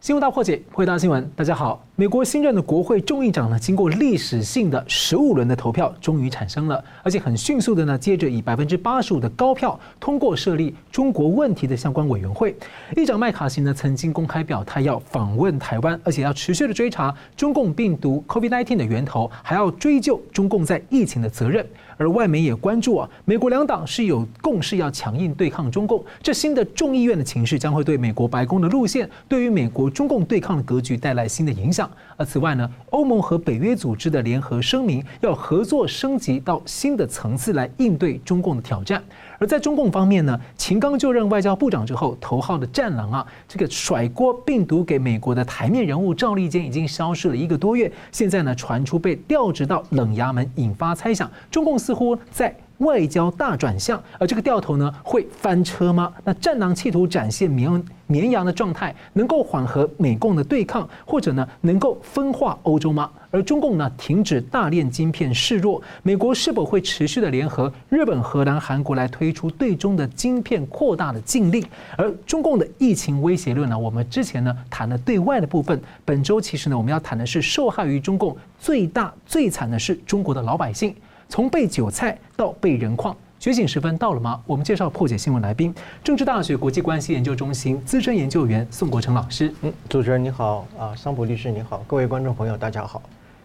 新闻大破解，回答新闻。大家好，美国新任的国会众议长呢，经过历史性的十五轮的投票，终于产生了，而且很迅速的呢，接着以百分之八十五的高票通过设立中国问题的相关委员会。议长麦卡锡呢，曾经公开表态要访问台湾，而且要持续的追查中共病毒 COVID-19 的源头，还要追究中共在疫情的责任。而外媒也关注啊，美国两党是有共识要强硬对抗中共，这新的众议院的情势将会对美国白宫的路线，对于美国中共对抗的格局带来新的影响。而此外呢，欧盟和北约组织的联合声明要合作升级到新的层次来应对中共的挑战。而在中共方面呢，秦刚就任外交部长之后，头号的战狼啊，这个甩锅病毒给美国的台面人物赵立坚已经消失了一个多月，现在呢传出被调职到冷衙门，引发猜想，中共似乎在。外交大转向，而这个掉头呢，会翻车吗？那战狼企图展现绵绵羊的状态，能够缓和美共的对抗，或者呢，能够分化欧洲吗？而中共呢，停止大炼晶片示弱，美国是否会持续的联合日本、荷兰、韩国来推出对中的晶片扩大的禁令？而中共的疫情威胁论呢？我们之前呢谈了对外的部分，本周其实呢，我们要谈的是受害于中共最大最惨的是中国的老百姓。从被韭菜到被人矿，觉醒时分到了吗？我们介绍破解新闻来宾，政治大学国际关系研究中心资深研究员宋国成老师。嗯，主持人你好啊，桑普律师你好，各位观众朋友大家好。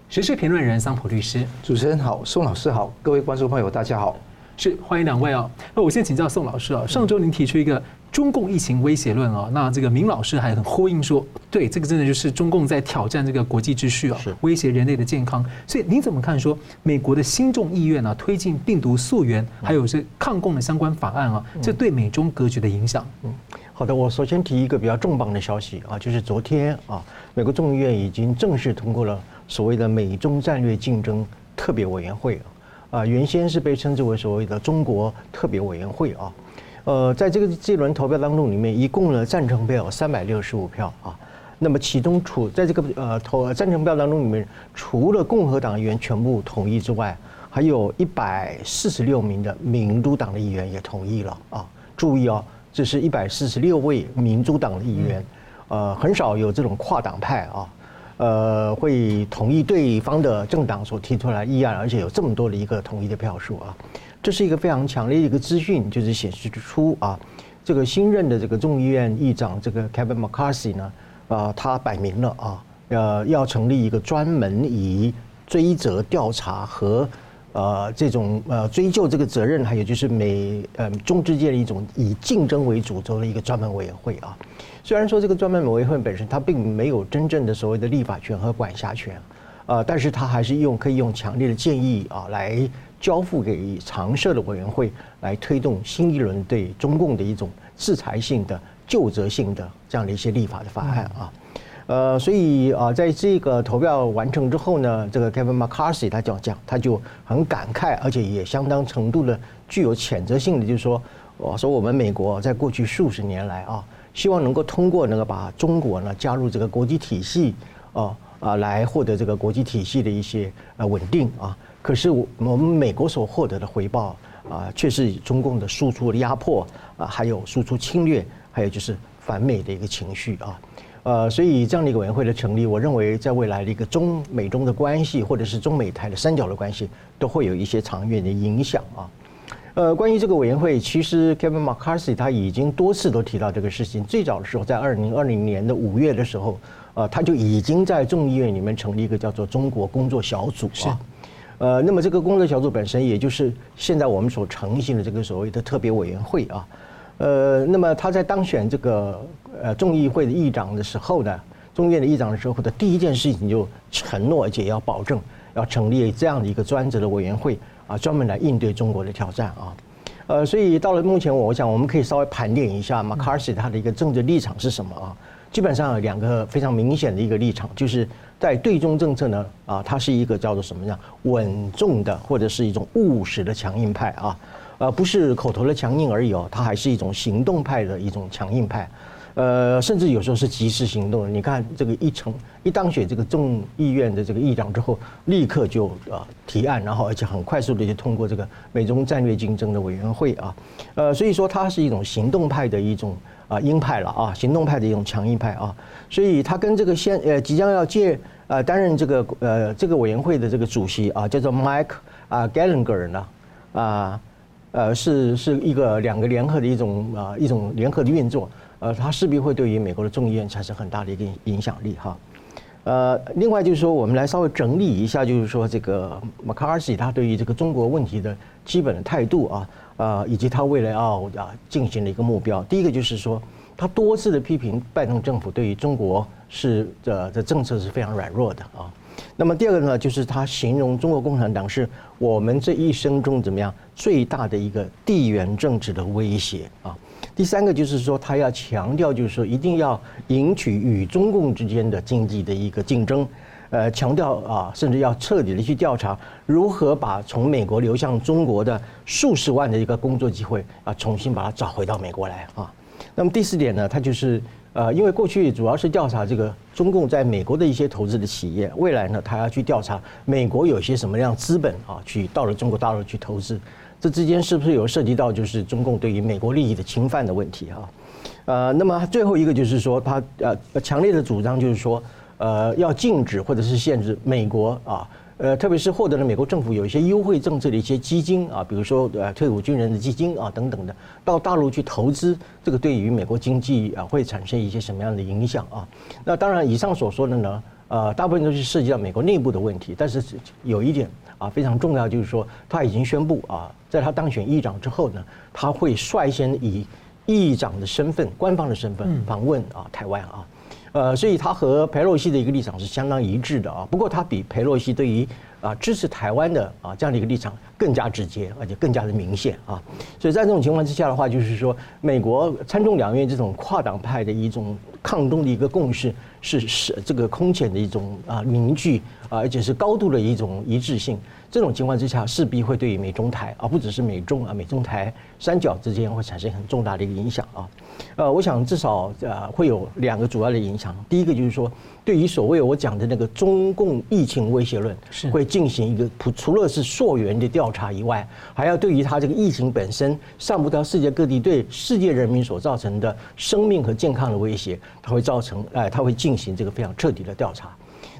时事评论人桑普律师，主持人好，宋老师好，各位观众朋友大家好。是欢迎两位哦。那我先请教宋老师啊，上周您提出一个。中共疫情威胁论啊，那这个明老师还很呼应说，对，这个真的就是中共在挑战这个国际秩序啊，威胁人类的健康。所以您怎么看说美国的新众议院呢，推进病毒溯源，还有是抗共的相关法案啊，这对美中格局的影响？嗯，好的，我首先提一个比较重磅的消息啊，就是昨天啊，美国众议院已经正式通过了所谓的美中战略竞争特别委员会啊，原先是被称之为所谓的中国特别委员会啊。呃，在这个这轮投票当中，里面一共呢赞成票有三百六十五票啊。那么其中除在这个呃投赞成票当中里面，除了共和党议员全部同意之外，还有一百四十六名的民主党的议员也同意了啊。注意哦，这是一百四十六位民主党的议员，呃，很少有这种跨党派啊，呃，会同意对方的政党所提出来议案，而且有这么多的一个同意的票数啊。这是一个非常强烈的一个资讯，就是显示出啊，这个新任的这个众议院议长这个 Kevin McCarthy 呢，啊，他摆明了啊，呃，要成立一个专门以追责调查和呃这种呃追究这个责任，还有就是美呃中之间的一种以竞争为主轴的一个专门委员会啊。虽然说这个专门委员会本身它并没有真正的所谓的立法权和管辖权，啊，但是它还是用可以用强烈的建议啊来。交付给常设的委员会来推动新一轮对中共的一种制裁性的、究责性的这样的一些立法的法案啊，呃，所以啊，在这个投票完成之后呢，这个 Kevin McCarthy 他讲讲，他就很感慨，而且也相当程度的具有谴责性的，就是说，我说我们美国在过去数十年来啊，希望能够通过那个把中国呢加入这个国际体系啊啊，来获得这个国际体系的一些呃稳定啊。可是我我们美国所获得的回报啊，却是中共的输出压迫啊，还有输出侵略，还有就是反美的一个情绪啊，呃，所以这样的一个委员会的成立，我认为在未来的一个中美中的关系，或者是中美台的三角的关系，都会有一些长远的影响啊。呃，关于这个委员会，其实 Kevin McCarthy 他已经多次都提到这个事情。最早的时候，在二零二零年的五月的时候，呃，他就已经在众议院里面成立一个叫做中国工作小组啊。呃，那么这个工作小组本身，也就是现在我们所成立的这个所谓的特别委员会啊，呃，那么他在当选这个呃众议会的议长的时候呢，众院的议长的时候的第一件事情就承诺，而且要保证要成立这样的一个专职的委员会啊，专门来应对中国的挑战啊，呃，所以到了目前，我想我们可以稍微盘点一下 McCarthy 他的一个政治立场是什么啊？基本上有两个非常明显的一个立场，就是。在对中政策呢，啊，它是一个叫做什么样稳重的，或者是一种务实的强硬派啊，呃，不是口头的强硬而已哦，它还是一种行动派的一种强硬派，呃，甚至有时候是及时行动。你看这个一成一当选这个众议院的这个议长之后，立刻就啊提案，然后而且很快速的就通过这个美中战略竞争的委员会啊，呃，所以说它是一种行动派的一种啊鹰派了啊，行动派的一种强硬派啊，所以他跟这个现呃即将要借呃担任这个呃这个委员会的这个主席啊，叫做 Mike 啊 Gallagher 呢啊呃是是一个两个联合的一种啊一种联合的运作，呃，他势必会对于美国的众议院产生很大的一个影响力哈。呃，另外就是说，我们来稍微整理一下，就是说这个 McCarthy 他对于这个中国问题的基本的态度啊，呃，以及他未来要啊进行的一个目标。第一个就是说，他多次的批评拜登政府对于中国是的的政策是非常软弱的啊。那么第二个呢，就是他形容中国共产党是我们这一生中怎么样最大的一个地缘政治的威胁啊。第三个就是说，他要强调，就是说一定要赢取与中共之间的经济的一个竞争，呃，强调啊，甚至要彻底的去调查如何把从美国流向中国的数十万的一个工作机会啊，重新把它找回到美国来啊。那么第四点呢，他就是呃，因为过去主要是调查这个中共在美国的一些投资的企业，未来呢，他要去调查美国有些什么样资本啊，去到了中国大陆去投资。这之间是不是有涉及到就是中共对于美国利益的侵犯的问题啊？呃，那么最后一个就是说，他呃强烈的主张就是说，呃，要禁止或者是限制美国啊，特别是获得了美国政府有一些优惠政策的一些基金啊，比如说呃退伍军人的基金啊等等的，到大陆去投资，这个对于美国经济啊会产生一些什么样的影响啊？那当然，以上所说的呢，呃，大部分都是涉及到美国内部的问题，但是有一点。啊，非常重要，就是说他已经宣布啊，在他当选议长之后呢，他会率先以议长的身份、官方的身份访问啊台湾啊，呃，所以他和佩洛西的一个立场是相当一致的啊。不过他比佩洛西对于啊支持台湾的啊这样的一个立场更加直接，而且更加的明显啊。所以在这种情况之下的话，就是说美国参众两院这种跨党派的一种抗中的一个共识。是是这个空前的一种啊凝聚啊，而且是高度的一种一致性。这种情况之下，势必会对于美中台啊，不只是美中啊，美中台三角之间会产生很重大的一个影响啊。呃，我想至少呃会有两个主要的影响。第一个就是说，对于所谓我讲的那个中共疫情威胁论，是会进行一个除除了是溯源的调查以外，还要对于它这个疫情本身散布到世界各地，对世界人民所造成的生命和健康的威胁，它会造成哎，它会进。进行这个非常彻底的调查。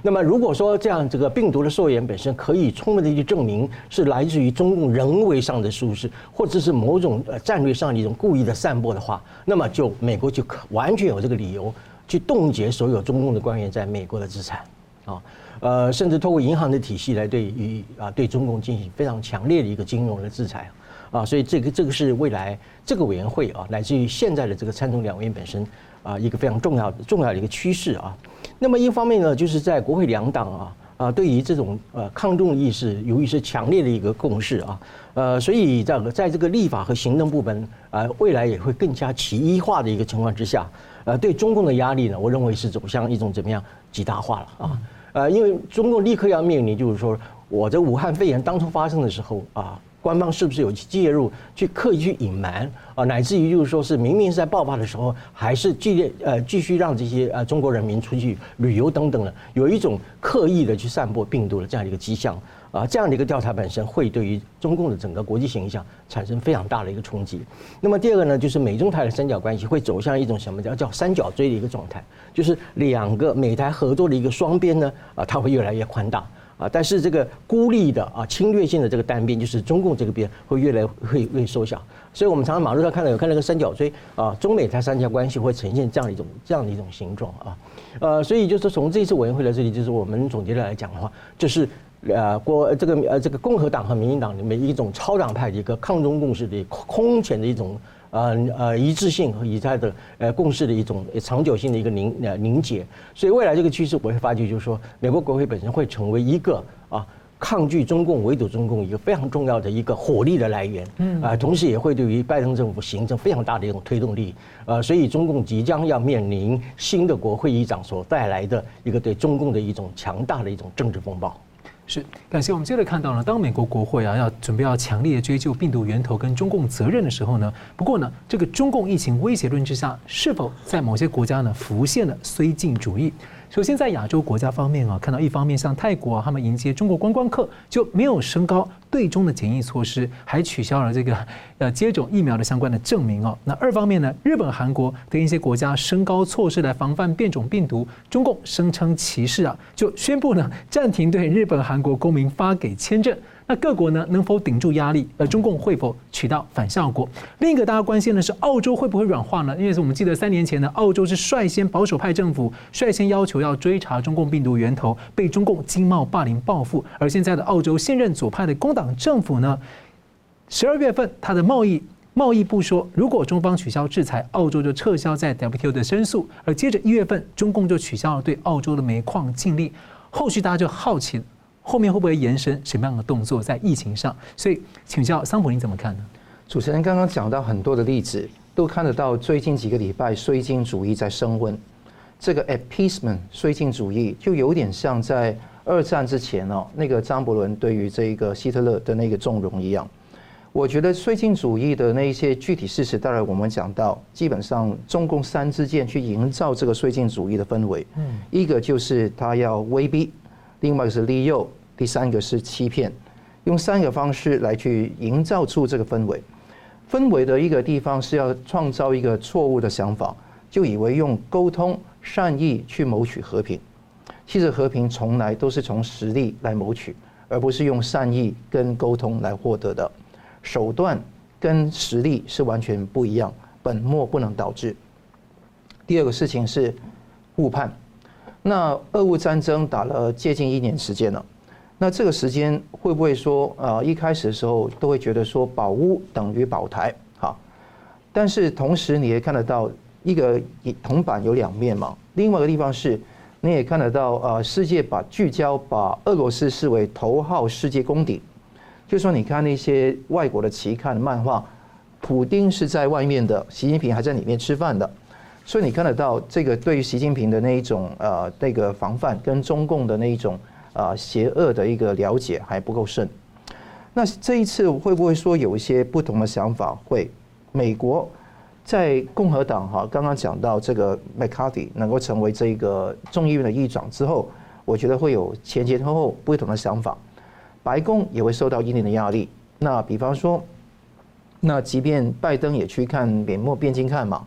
那么，如果说这样，这个病毒的溯源本身可以充分的去证明是来自于中共人为上的疏失，或者是某种呃战略上的一种故意的散播的话，那么就美国就可完全有这个理由去冻结所有中共的官员在美国的资产啊，呃，甚至透过银行的体系来对于啊对中共进行非常强烈的一个金融的制裁啊。所以这个这个是未来这个委员会啊，乃至于现在的这个参众两院本身。啊，一个非常重要的重要的一个趋势啊。那么一方面呢，就是在国会两党啊啊，对于这种呃抗中意识，由于是强烈的一个共识啊，呃，所以在在这个立法和行政部门啊，未来也会更加齐一化的一个情况之下，呃，对中共的压力呢，我认为是走向一种怎么样极大化了啊。呃，因为中共立刻要面临，就是说我这武汉肺炎当初发生的时候啊。官方是不是有去介入，去刻意去隐瞒啊？乃至于就是说是明明是在爆发的时候，还是继呃继续让这些呃中国人民出去旅游等等的，有一种刻意的去散播病毒的这样的一个迹象啊。这样的一个调查本身会对于中共的整个国际形象产生非常大的一个冲击。那么第二个呢，就是美中台的三角关系会走向一种什么叫叫三角锥的一个状态，就是两个美台合作的一个双边呢啊，它会越来越宽大。啊，但是这个孤立的啊侵略性的这个单边，就是中共这个边会越来会会缩小，所以我们常常马路上看到有看那个三角锥啊，中美台三角关系会呈现这样一种这样的一种形状啊，呃，所以就是从这次委员会的这里，就是我们总结的来讲的话，就是呃国这个呃这个共和党和民进党里面一种超党派的一个抗中共识的空前的一种。呃呃，一致性和以它的呃共识的一种长久性的一个凝呃凝结，所以未来这个趋势我会发觉，就是说美国国会本身会成为一个啊抗拒中共、围堵中共一个非常重要的一个火力的来源，嗯。啊，同时也会对于拜登政府形成非常大的一种推动力，呃，所以中共即将要面临新的国会议长所带来的一个对中共的一种强大的一种政治风暴。是，感谢我们接着看到呢，当美国国会啊要准备要强烈追究病毒源头跟中共责任的时候呢，不过呢，这个中共疫情威胁论之下，是否在某些国家呢浮现了绥靖主义？首先在亚洲国家方面啊，看到一方面像泰国啊，他们迎接中国观光客就没有升高对中的检疫措施，还取消了这个呃接种疫苗的相关的证明哦。那二方面呢，日本、韩国等一些国家升高措施来防范变种病毒，中共声称歧视啊，就宣布呢暂停对日本、韩国公民发给签证。那各国呢能否顶住压力？而中共会否取到反效果？另一个大家关心的是澳洲会不会软化呢？因为是我们记得三年前呢，澳洲是率先保守派政府率先要求要追查中共病毒源头，被中共经贸霸凌报复。而现在的澳洲现任左派的工党政府呢，十二月份他的贸易贸易部说，如果中方取消制裁，澳洲就撤销在 WTO 的申诉。而接着一月份，中共就取消了对澳洲的煤矿禁令。后续大家就好奇。后面会不会延伸什么样的动作在疫情上？所以请教桑普，你怎么看呢？主持人刚刚讲到很多的例子，都看得到最近几个礼拜绥靖主义在升温。这个 appeasement 绥靖主义就有点像在二战之前哦，那个张伯伦对于这个希特勒的那个纵容一样。我觉得绥靖主义的那一些具体事实，当然我们讲到，基本上中共三支箭去营造这个绥靖主义的氛围。嗯，一个就是他要威逼。另外一个是利诱，第三个是欺骗，用三个方式来去营造出这个氛围。氛围的一个地方是要创造一个错误的想法，就以为用沟通善意去谋取和平。其实和平从来都是从实力来谋取，而不是用善意跟沟通来获得的。手段跟实力是完全不一样，本末不能倒置。第二个事情是误判。那俄乌战争打了接近一年时间了，那这个时间会不会说呃？一开始的时候都会觉得说保乌等于保台，好，但是同时你也看得到一个铜板有两面嘛。另外一个地方是，你也看得到啊，世界把聚焦把俄罗斯视为头号世界公敌，就说你看那些外国的期刊漫画，普丁是在外面的，习近平还在里面吃饭的。所以你看得到这个对于习近平的那一种呃那个防范，跟中共的那一种啊邪恶的一个了解还不够深。那这一次会不会说有一些不同的想法？会，美国在共和党哈刚刚讲到这个麦卡锡能够成为这个众议院的议长之后，我觉得会有前前后后不同的想法。白宫也会受到一定的压力。那比方说，那即便拜登也去看缅甸边境看嘛。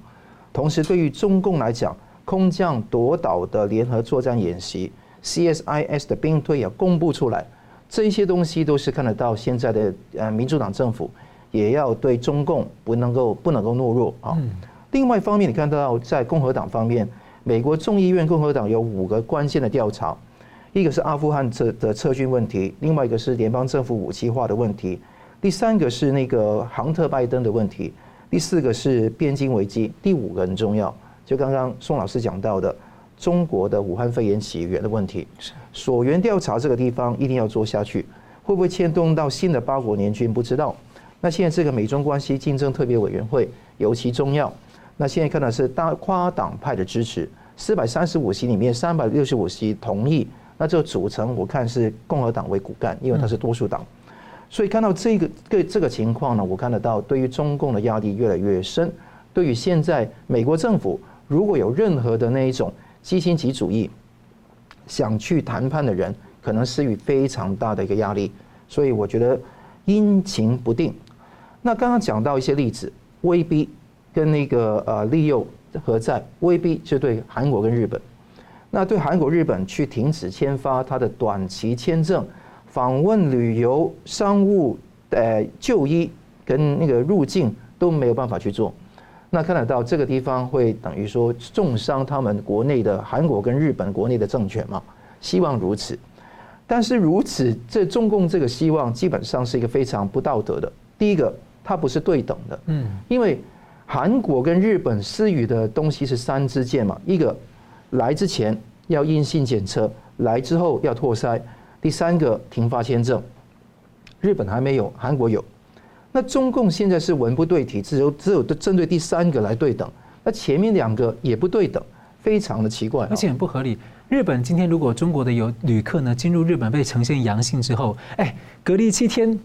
同时，对于中共来讲，空降夺岛的联合作战演习，CSIS 的兵推也公布出来，这一些东西都是看得到。现在的呃民主党政府也要对中共不能够不能够懦弱啊。另外一方面，你看到在共和党方面，美国众议院共和党有五个关键的调查，一个是阿富汗撤的撤军问题，另外一个是联邦政府武器化的问题，第三个是那个杭特拜登的问题。第四个是边境危机，第五个很重要，就刚刚宋老师讲到的中国的武汉肺炎起源的问题。所源调查这个地方一定要做下去，会不会牵动到新的八国联军不知道。那现在这个美中关系竞争特别委员会尤其重要。那现在看到是大跨党派的支持，四百三十五席里面三百六十五席同意，那这个组成我看是共和党为骨干，因为它是多数党。所以看到这个对这个情况呢，我看得到对于中共的压力越来越深。对于现在美国政府如果有任何的那一种基辛格主义想去谈判的人，可能施予非常大的一个压力。所以我觉得阴晴不定。那刚刚讲到一些例子，威逼跟那个呃利诱何在？威逼就对韩国跟日本，那对韩国日本去停止签发他的短期签证。访问、旅游、商务、呃就医跟那个入境都没有办法去做，那看得到这个地方会等于说重伤他们国内的韩国跟日本国内的政权嘛？希望如此，但是如此这中共这个希望基本上是一个非常不道德的。第一个，它不是对等的，嗯，因为韩国跟日本施予的东西是三支箭嘛，一个来之前要阴性检测，来之后要唾筛。第三个停发签证，日本还没有，韩国有。那中共现在是文不对题，只有只有针对第三个来对等，那前面两个也不对等，非常的奇怪，而且很不合理。日本今天如果中国的有旅客呢进入日本被呈现阳性之后，哎，隔离七天，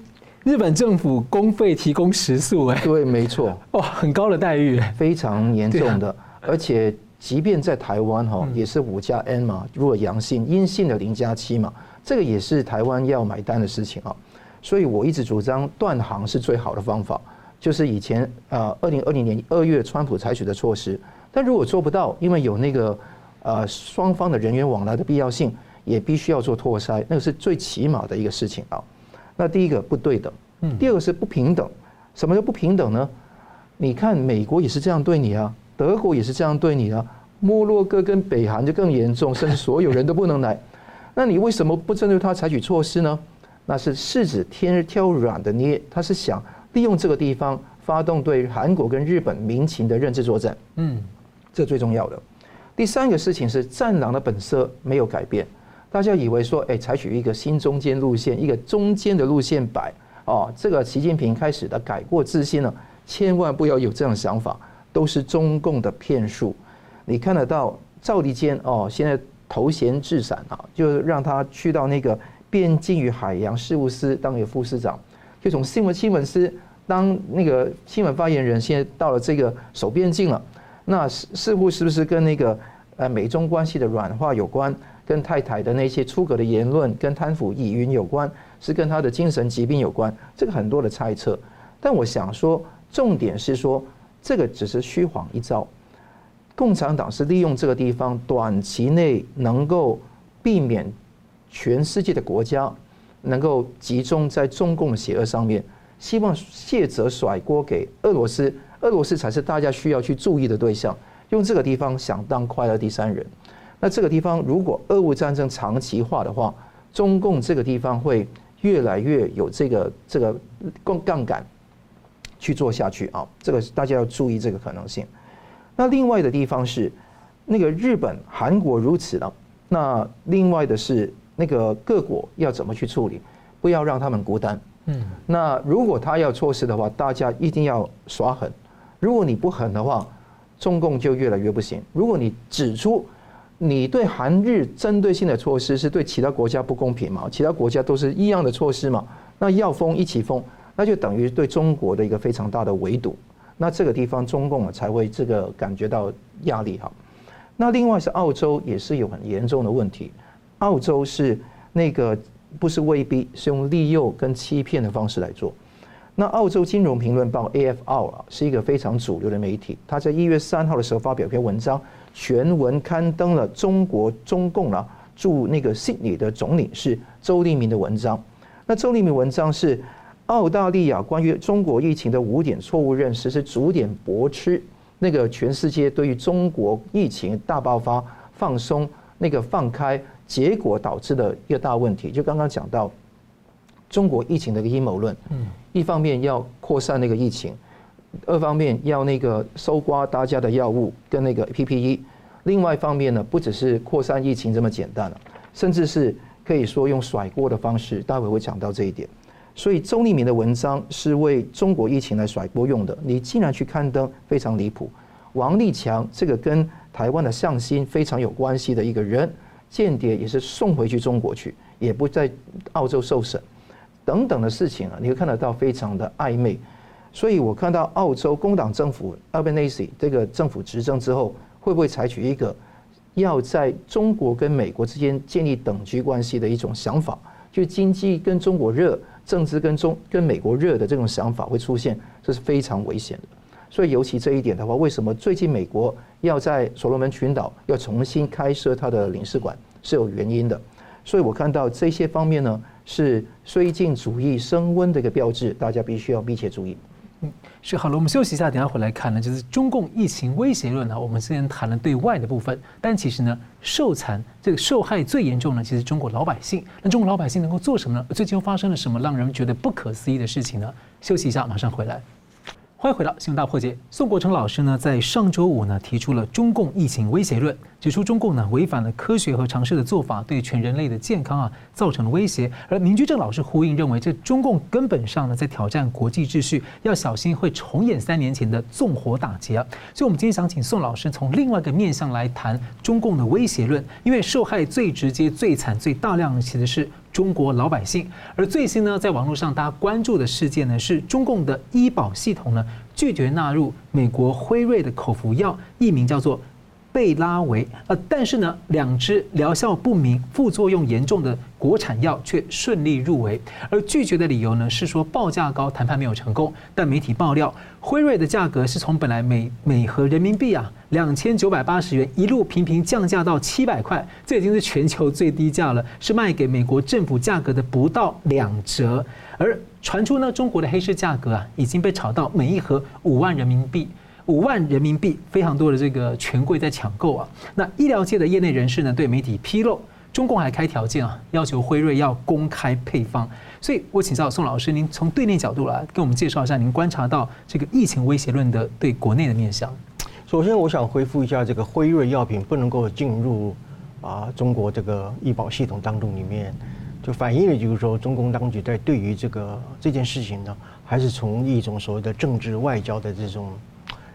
日本政府公费提供食宿，哎，对，没错，哇，很高的待遇，非常严重的，而且。即便在台湾哈，也是五加 N 嘛，如果阳性，阴性的零加七嘛，这个也是台湾要买单的事情啊。所以我一直主张断航是最好的方法，就是以前呃二零二零年二月川普采取的措施。但如果做不到，因为有那个呃双方的人员往来的必要性，也必须要做拓筛，那个是最起码的一个事情啊。那第一个不对等，第二个是不平等。什么叫不平等呢？你看美国也是这样对你啊。德国也是这样对你啊，摩洛哥跟北韩就更严重，甚至所有人都不能来。那你为什么不针对他采取措施呢？那是柿子挑挑软的捏，他是想利用这个地方发动对韩国跟日本民情的认知作战。嗯，这最重要的。第三个事情是战狼的本色没有改变，大家以为说，哎，采取一个新中间路线，一个中间的路线摆哦，这个习近平开始的改过自新了，千万不要有这样的想法。都是中共的骗术，你看得到赵立坚哦，现在头衔置散啊，就让他去到那个边境与海洋事务司当一个副司长，就从新闻新闻司当那个新闻发言人，现在到了这个守边境了。那似似乎是不是跟那个呃美中关系的软化有关？跟太太的那些出格的言论跟贪腐疑云有关？是跟他的精神疾病有关？这个很多的猜测。但我想说，重点是说。这个只是虚晃一招，共产党是利用这个地方短期内能够避免全世界的国家能够集中在中共的邪恶上面，希望卸责甩锅给俄罗斯，俄罗斯才是大家需要去注意的对象。用这个地方想当快乐第三人，那这个地方如果俄乌战争长期化的话，中共这个地方会越来越有这个这个杠杠杆。去做下去啊，这个大家要注意这个可能性。那另外的地方是，那个日本、韩国如此了。那另外的是，那个各国要怎么去处理，不要让他们孤单。嗯。那如果他要措施的话，大家一定要耍狠。如果你不狠的话，中共就越来越不行。如果你指出你对韩日针对性的措施是对其他国家不公平嘛，其他国家都是一样的措施嘛，那要封一起封。那就等于对中国的一个非常大的围堵，那这个地方中共啊才会这个感觉到压力哈。那另外是澳洲也是有很严重的问题，澳洲是那个不是威逼，是用利诱跟欺骗的方式来做。那澳洲金融评论报 AFR 啊是一个非常主流的媒体，他在一月三号的时候发表一篇文章，全文刊登了中国中共啊驻那个悉尼的总领事周立明的文章。那周立明文章是。澳大利亚关于中国疫情的五点错误认识是逐点驳斥那个全世界对于中国疫情大爆发放松那个放开结果导致的一个大问题。就刚刚讲到中国疫情的一个阴谋论，嗯，一方面要扩散那个疫情，二方面要那个搜刮大家的药物跟那个 PPE，另外一方面呢，不只是扩散疫情这么简单了，甚至是可以说用甩锅的方式，待会会讲到这一点。所以周立民的文章是为中国疫情来甩锅用的，你竟然去刊登，非常离谱。王立强这个跟台湾的向心非常有关系的一个人，间谍也是送回去中国去，也不在澳洲受审，等等的事情啊，你会看得到非常的暧昧。所以我看到澳洲工党政府 Albanese 这个政府执政之后，会不会采取一个要在中国跟美国之间建立等距关系的一种想法，就经济跟中国热。政治跟中跟美国热的这种想法会出现，这是非常危险的。所以尤其这一点的话，为什么最近美国要在所罗门群岛要重新开设它的领事馆是有原因的。所以我看到这些方面呢，是绥靖主义升温的一个标志，大家必须要密切注意。嗯，是好了，我们休息一下，等下回来看呢，就是中共疫情威胁论呢。我们之前谈了对外的部分，但其实呢，受残这个受害最严重呢，其实中国老百姓。那中国老百姓能够做什么呢？最近又发生了什么让人觉得不可思议的事情呢？休息一下，马上回来。欢迎回到新闻大破解。宋国成老师呢，在上周五呢，提出了中共疫情威胁论，指出中共呢违反了科学和常识的做法，对全人类的健康啊造成了威胁。而明居正老师呼应认为，这中共根本上呢在挑战国际秩序，要小心会重演三年前的纵火打劫啊。所以，我们今天想请宋老师从另外一个面向来谈中共的威胁论，因为受害最直接、最惨、最大量的其实是。中国老百姓，而最新呢，在网络上大家关注的事件呢，是中共的医保系统呢拒绝纳入美国辉瑞的口服药，译名叫做贝拉维，呃，但是呢，两支疗效不明、副作用严重的国产药却顺利入围，而拒绝的理由呢是说报价高，谈判没有成功。但媒体爆料，辉瑞的价格是从本来每每盒人民币啊两千九百八十元，一路频频降价到七百块，这已经是全球最低价了，是卖给美国政府价格的不到两折。而传出呢，中国的黑市价格啊已经被炒到每一盒五万人民币。五万人民币，非常多的这个权贵在抢购啊。那医疗界的业内人士呢，对媒体披露，中共还开条件啊，要求辉瑞要公开配方。所以我请教宋老师，您从对内角度来跟我们介绍一下，您观察到这个疫情威胁论的对国内的面向。首先，我想回复一下，这个辉瑞药品不能够进入啊中国这个医保系统当中里面，就反映了就是说，中共当局在对于这个这件事情呢，还是从一种所谓的政治外交的这种。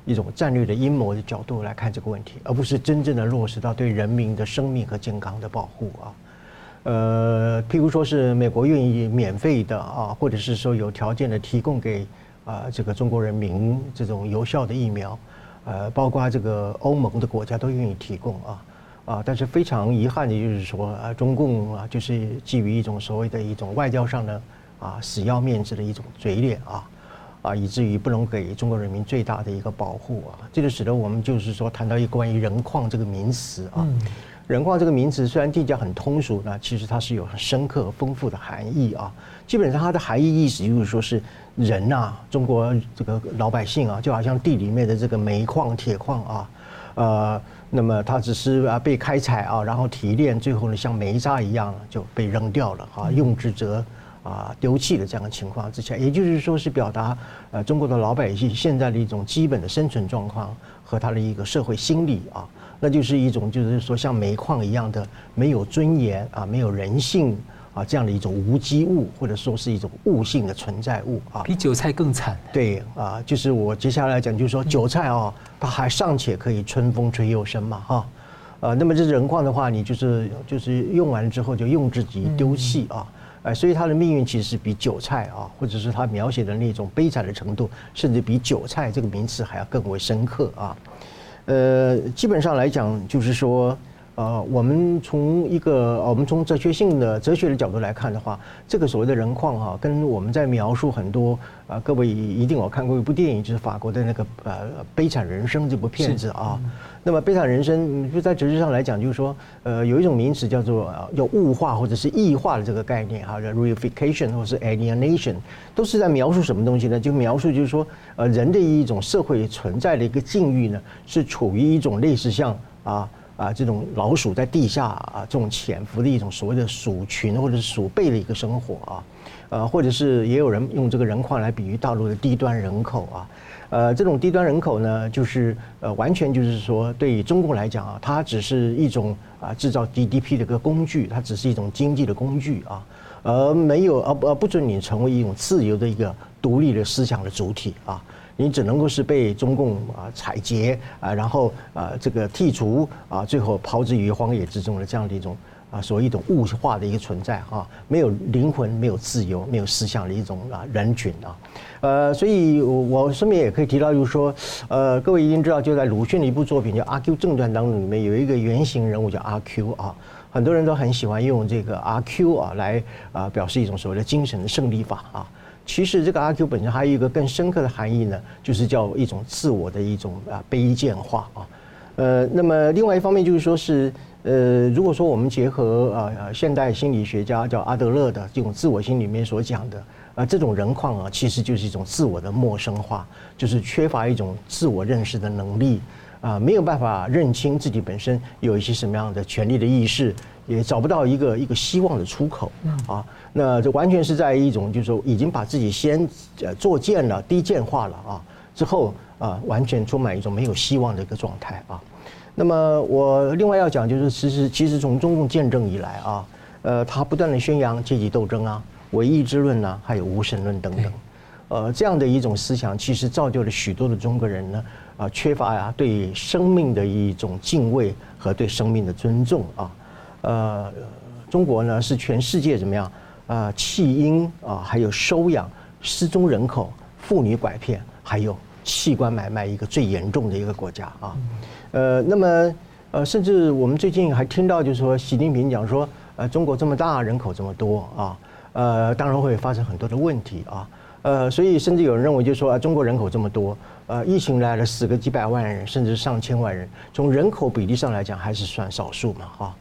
一种战略的阴谋的角度来看这个问题，而不是真正的落实到对人民的生命和健康的保护啊。呃，譬如说是美国愿意免费的啊，或者是说有条件的提供给啊这个中国人民这种有效的疫苗，呃，包括这个欧盟的国家都愿意提供啊啊，但是非常遗憾的就是说啊，中共啊就是基于一种所谓的一种外交上的啊死要面子的一种嘴脸啊。啊，以至于不能给中国人民最大的一个保护啊，这就使得我们就是说谈到一个关于人矿这个名词啊，人矿这个名词虽然定价很通俗，那其实它是有很深刻丰富的含义啊。基本上它的含义意思就是说是人呐，中国这个老百姓啊，就好像地里面的这个煤矿、铁矿啊，呃，那么它只是啊被开采啊，然后提炼，最后呢像煤渣一样就被扔掉了啊，用之则。啊，丢弃的这样的情况之下，也就是说是表达呃中国的老百姓现在的一种基本的生存状况和他的一个社会心理啊，那就是一种就是说像煤矿一样的没有尊严啊，没有人性啊这样的一种无机物，或者说是一种物性的存在物啊，比韭菜更惨。对啊，就是我接下来讲就是说韭菜啊，它还尚且可以春风吹又生嘛哈，呃，那么这人矿的话，你就是就是用完之后就用自己丢弃啊。哎，所以他的命运其实比韭菜啊，或者是他描写的那种悲惨的程度，甚至比韭菜这个名词还要更为深刻啊。呃，基本上来讲，就是说。呃，我们从一个我们从哲学性的哲学的角度来看的话，这个所谓的人矿哈，跟我们在描述很多啊，各位一定有看过一部电影，就是法国的那个呃《悲惨人生》这部片子啊。那么《悲惨人生》就在哲学上来讲，就是说，呃，有一种名词叫做叫物化或者是异化的这个概念哈，叫 reification 或是 alienation，都是在描述什么东西呢？就描述就是说，呃，人的一种社会存在的一个境遇呢，是处于一种类似像啊。啊，这种老鼠在地下啊，这种潜伏的一种所谓的鼠群或者是鼠辈的一个生活啊，呃，或者是也有人用这个人矿来比喻大陆的低端人口啊，呃，这种低端人口呢，就是呃，完全就是说，对于中共来讲啊，它只是一种啊制造 GDP 的一个工具，它只是一种经济的工具啊，而没有而而不准你成为一种自由的一个独立的思想的主体啊。你只能够是被中共啊采擷啊，然后啊这个剔除啊，最后抛之于荒野之中的这样的一种啊，所谓一种物化的一个存在啊，没有灵魂、没有自由、没有思想的一种啊人群啊，呃，所以我顺便也可以提到，就是说，呃，各位一定知道，就在鲁迅的一部作品叫《阿 Q 正传》当中，里面有一个原型人物叫阿 Q 啊，很多人都很喜欢用这个阿 Q 啊来啊表示一种所谓的精神的胜利法啊。其实这个阿 Q 本身还有一个更深刻的含义呢，就是叫一种自我的一种啊卑贱化啊，呃，那么另外一方面就是说是呃，如果说我们结合啊现代心理学家叫阿德勒的这种自我心里面所讲的啊，这种人况啊，其实就是一种自我的陌生化，就是缺乏一种自我认识的能力啊，没有办法认清自己本身有一些什么样的权利的意识。也找不到一个一个希望的出口啊，那这完全是在一种就是说已经把自己先呃作贱了、低贱化了啊，之后啊完全充满一种没有希望的一个状态啊。那么我另外要讲就是，其实其实从中共建政以来啊，呃，他不断的宣扬阶级斗争啊、唯意志论啊，还有无神论等等，呃，这样的一种思想，其实造就了许多的中国人呢啊，缺乏呀对生命的一种敬畏和对生命的尊重啊。呃，中国呢是全世界怎么样啊？弃婴啊，还有收养失踪人口、妇女拐骗，还有器官买卖一个最严重的一个国家啊。呃，那么呃，甚至我们最近还听到，就是说习近平讲说，呃，中国这么大，人口这么多啊，呃，当然会发生很多的问题啊，呃，所以甚至有人认为，就是说啊，中国人口这么多，呃，疫情来了，死个几百万人，甚至上千万人，从人口比例上来讲，还是算少数嘛，哈。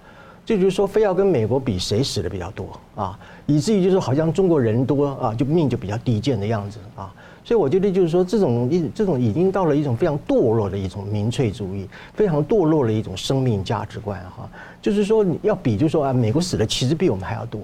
这就是说，非要跟美国比谁死的比较多啊，以至于就是好像中国人多啊，就命就比较低贱的样子啊。所以我觉得就是说，这种一这种已经到了一种非常堕落的一种民粹主义，非常堕落的一种生命价值观哈。就是说你要比，就是说啊，美国死的其实比我们还要多。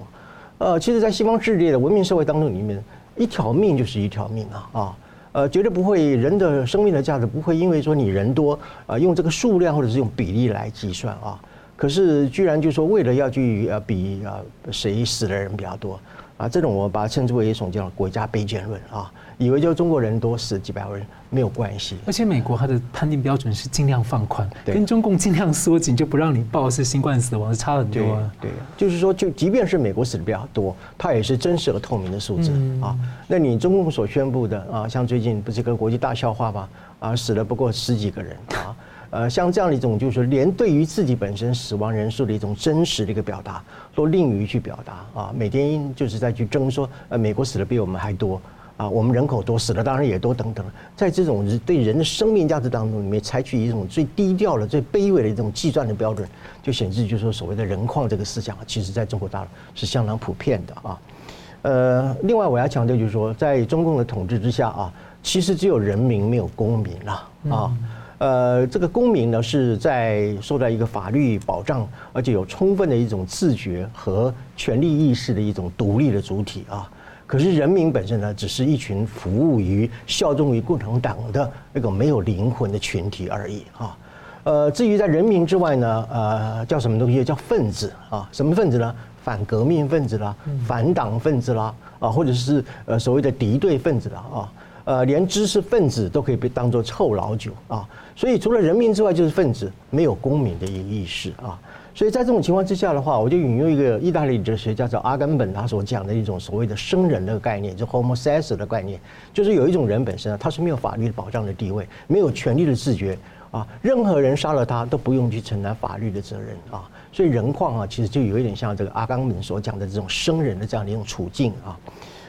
呃，其实，在西方世界的文明社会当中里面，一条命就是一条命啊啊，呃，绝对不会人的生命的价值不会因为说你人多啊，用这个数量或者是用比例来计算啊。可是，居然就说为了要去呃比啊谁死的人比较多啊，这种我把它称之为一种叫国家卑贱论啊，以为就中国人多死几百万人没有关系。而且美国它的判定标准是尽量放宽，跟中共尽量缩紧，就不让你报是新冠死亡，是差很多啊。对，就是说，就即便是美国死的比较多，它也是真实和透明的数字啊。那你中共所宣布的啊，像最近不是个国际大笑话吗？啊，死了不过十几个人啊。呃，像这样的一种，就是说，连对于自己本身死亡人数的一种真实的一个表达，都吝于去表达啊。每天就是在去争说，呃，美国死的比我们还多啊，我们人口多，死的当然也多等等。在这种对人的生命价值当中里面，采取一种最低调的、最卑微的一种计算的标准，就显示就是说，所谓的人矿这个思想，其实在中国大陆是相当普遍的啊。呃，另外我要强调就是说，在中共的统治之下啊，其实只有人民没有公民了啊。嗯呃，这个公民呢是在受到一个法律保障，而且有充分的一种自觉和权利意识的一种独立的主体啊。可是人民本身呢，只是一群服务于、效忠于共产党的那个没有灵魂的群体而已啊。呃，至于在人民之外呢，呃，叫什么东西？叫分子啊？什么分子呢？反革命分子啦，反党分子啦，啊，或者是呃所谓的敌对分子啦啊。呃，连知识分子都可以被当作臭老九啊！所以除了人民之外，就是分子，没有公民的一个意识啊！所以在这种情况之下的话，我就引用一个意大利哲学家叫阿甘本他所讲的一种所谓的生人的概念，就 Homo sacer 的概念，就是有一种人本身啊，他是没有法律的保障的地位，没有权利的自觉啊，任何人杀了他都不用去承担法律的责任啊！所以人况啊，其实就有一点像这个阿甘本所讲的这种生人的这样的一种处境啊。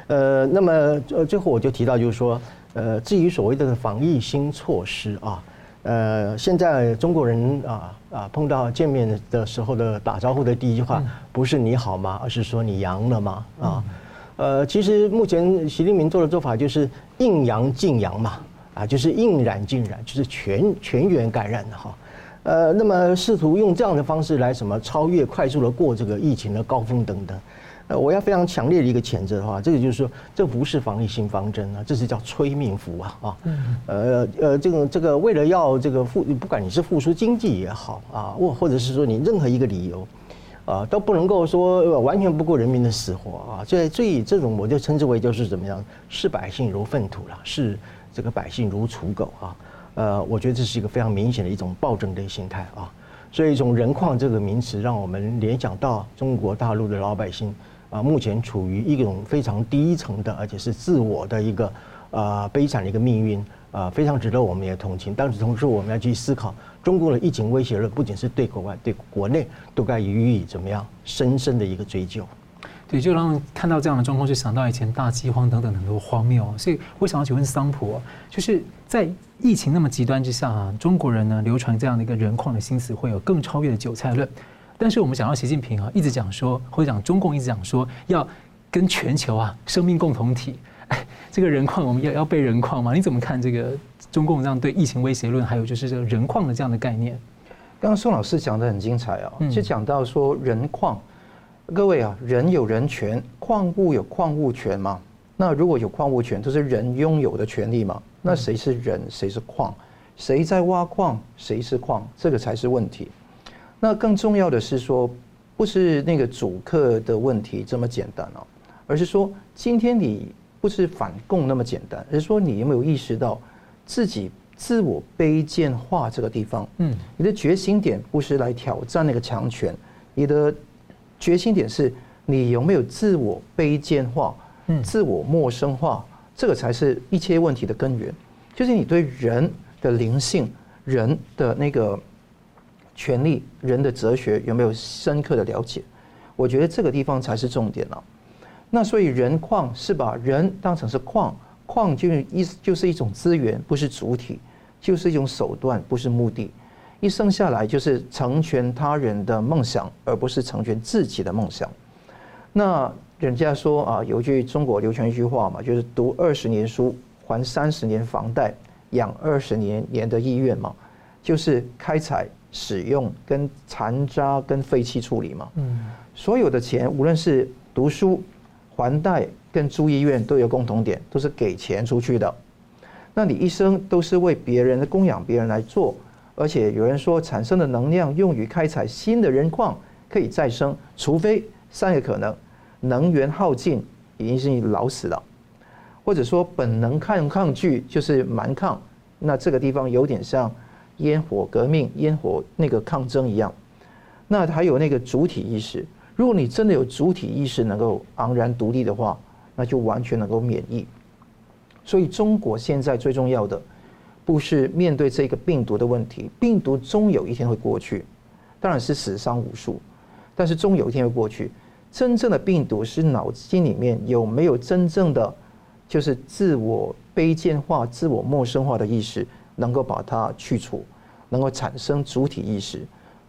呃，那么呃，最后我就提到，就是说，呃，至于所谓的防疫新措施啊，呃，现在中国人啊啊碰到见面的时候的打招呼的第一句话，不是你好吗，而是说你阳了吗？啊，呃，其实目前习近平做的做法就是应阳尽阳嘛，啊，就是应染尽染，就是全全员感染的哈。呃，那么试图用这样的方式来什么超越快速的过这个疫情的高峰等等。呃，我要非常强烈的一个谴责的话，这个就是说，这不是防疫新方针啊，这是叫催命符啊啊！呃呃，这个这个为了要这个复，不管你是复苏经济也好啊，或或者是说你任何一个理由啊，都不能够说完全不顾人民的死活啊。所以最这种我就称之为就是怎么样，视百姓如粪土了，视这个百姓如刍狗啊。呃，我觉得这是一个非常明显的一种暴政的心态啊。所以，从人矿这个名词，让我们联想到中国大陆的老百姓。啊，目前处于一种非常低层的，而且是自我的一个呃悲惨的一个命运，啊，非常值得我们也同情。但是同时，我们要去思考，中共的疫情威胁论不仅是对国外，对国内都该予以怎么样深深的一个追究。对，就让看到这样的状况，就想到以前大饥荒等等很多荒谬。所以我想要请问桑普，就是在疫情那么极端之下啊，中国人呢流传这样的一个人矿的心思，会有更超越的韭菜论。但是我们讲到习近平啊，一直讲说，或者讲中共一直讲说，要跟全球啊生命共同体，哎，这个人矿我们要要被人矿吗？你怎么看这个中共这样对疫情威胁论，还有就是这个人矿的这样的概念？刚刚宋老师讲的很精彩啊，就讲到说人矿，各位啊，人有人权，矿物有矿物权嘛？那如果有矿物权，都是人拥有的权利嘛？那谁是人，谁是矿？谁在挖矿，谁是矿？这个才是问题。那更重要的是说，不是那个主客的问题这么简单哦，而是说今天你不是反共那么简单，而是说你有没有意识到自己自我卑贱化这个地方？嗯，你的决心点不是来挑战那个强权，你的决心点是你有没有自我卑贱化、嗯，自我陌生化，这个才是一切问题的根源，就是你对人的灵性、人的那个。权力、人的哲学有没有深刻的了解？我觉得这个地方才是重点了。那所以人矿是把人当成是矿，矿就意思就是一种资源，不是主体，就是一种手段，不是目的。一生下来就是成全他人的梦想，而不是成全自己的梦想。那人家说啊，有句中国流传一句话嘛，就是读二十年书，还三十年房贷，养二十年年的意愿嘛，就是开采、使用、跟残渣、跟废气处理嘛。嗯，所有的钱，无论是读书。还贷跟住医院都有共同点，都是给钱出去的。那你一生都是为别人供养别人来做，而且有人说产生的能量用于开采新的人矿可以再生，除非三个可能：能源耗尽，已经是你老死了；或者说本能抗抗拒，就是蛮抗。那这个地方有点像烟火革命、烟火那个抗争一样。那还有那个主体意识。如果你真的有主体意识，能够昂然独立的话，那就完全能够免疫。所以，中国现在最重要的不是面对这个病毒的问题，病毒终有一天会过去，当然是死伤无数，但是终有一天会过去。真正的病毒是脑筋里面有没有真正的就是自我卑贱化、自我陌生化的意识，能够把它去除，能够产生主体意识，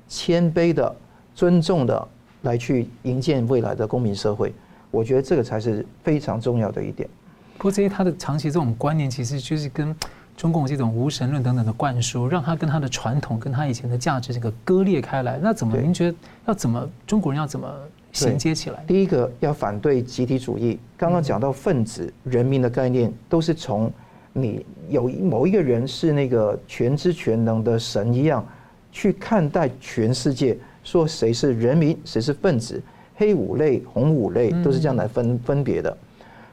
谦卑的、尊重的。来去迎接未来的公民社会，我觉得这个才是非常重要的一点。不过这些他的长期这种观念，其实就是跟中共这种无神论等等的灌输，让他跟他的传统、跟他以前的价值这个割裂开来。那怎么您觉得要怎么中国人要怎么衔接起来？第一个要反对集体主义。刚刚讲到分子、人民的概念，都是从你有某一个人是那个全知全能的神一样去看待全世界。说谁是人民，谁是分子，黑五类、红五类都是这样来分分别的，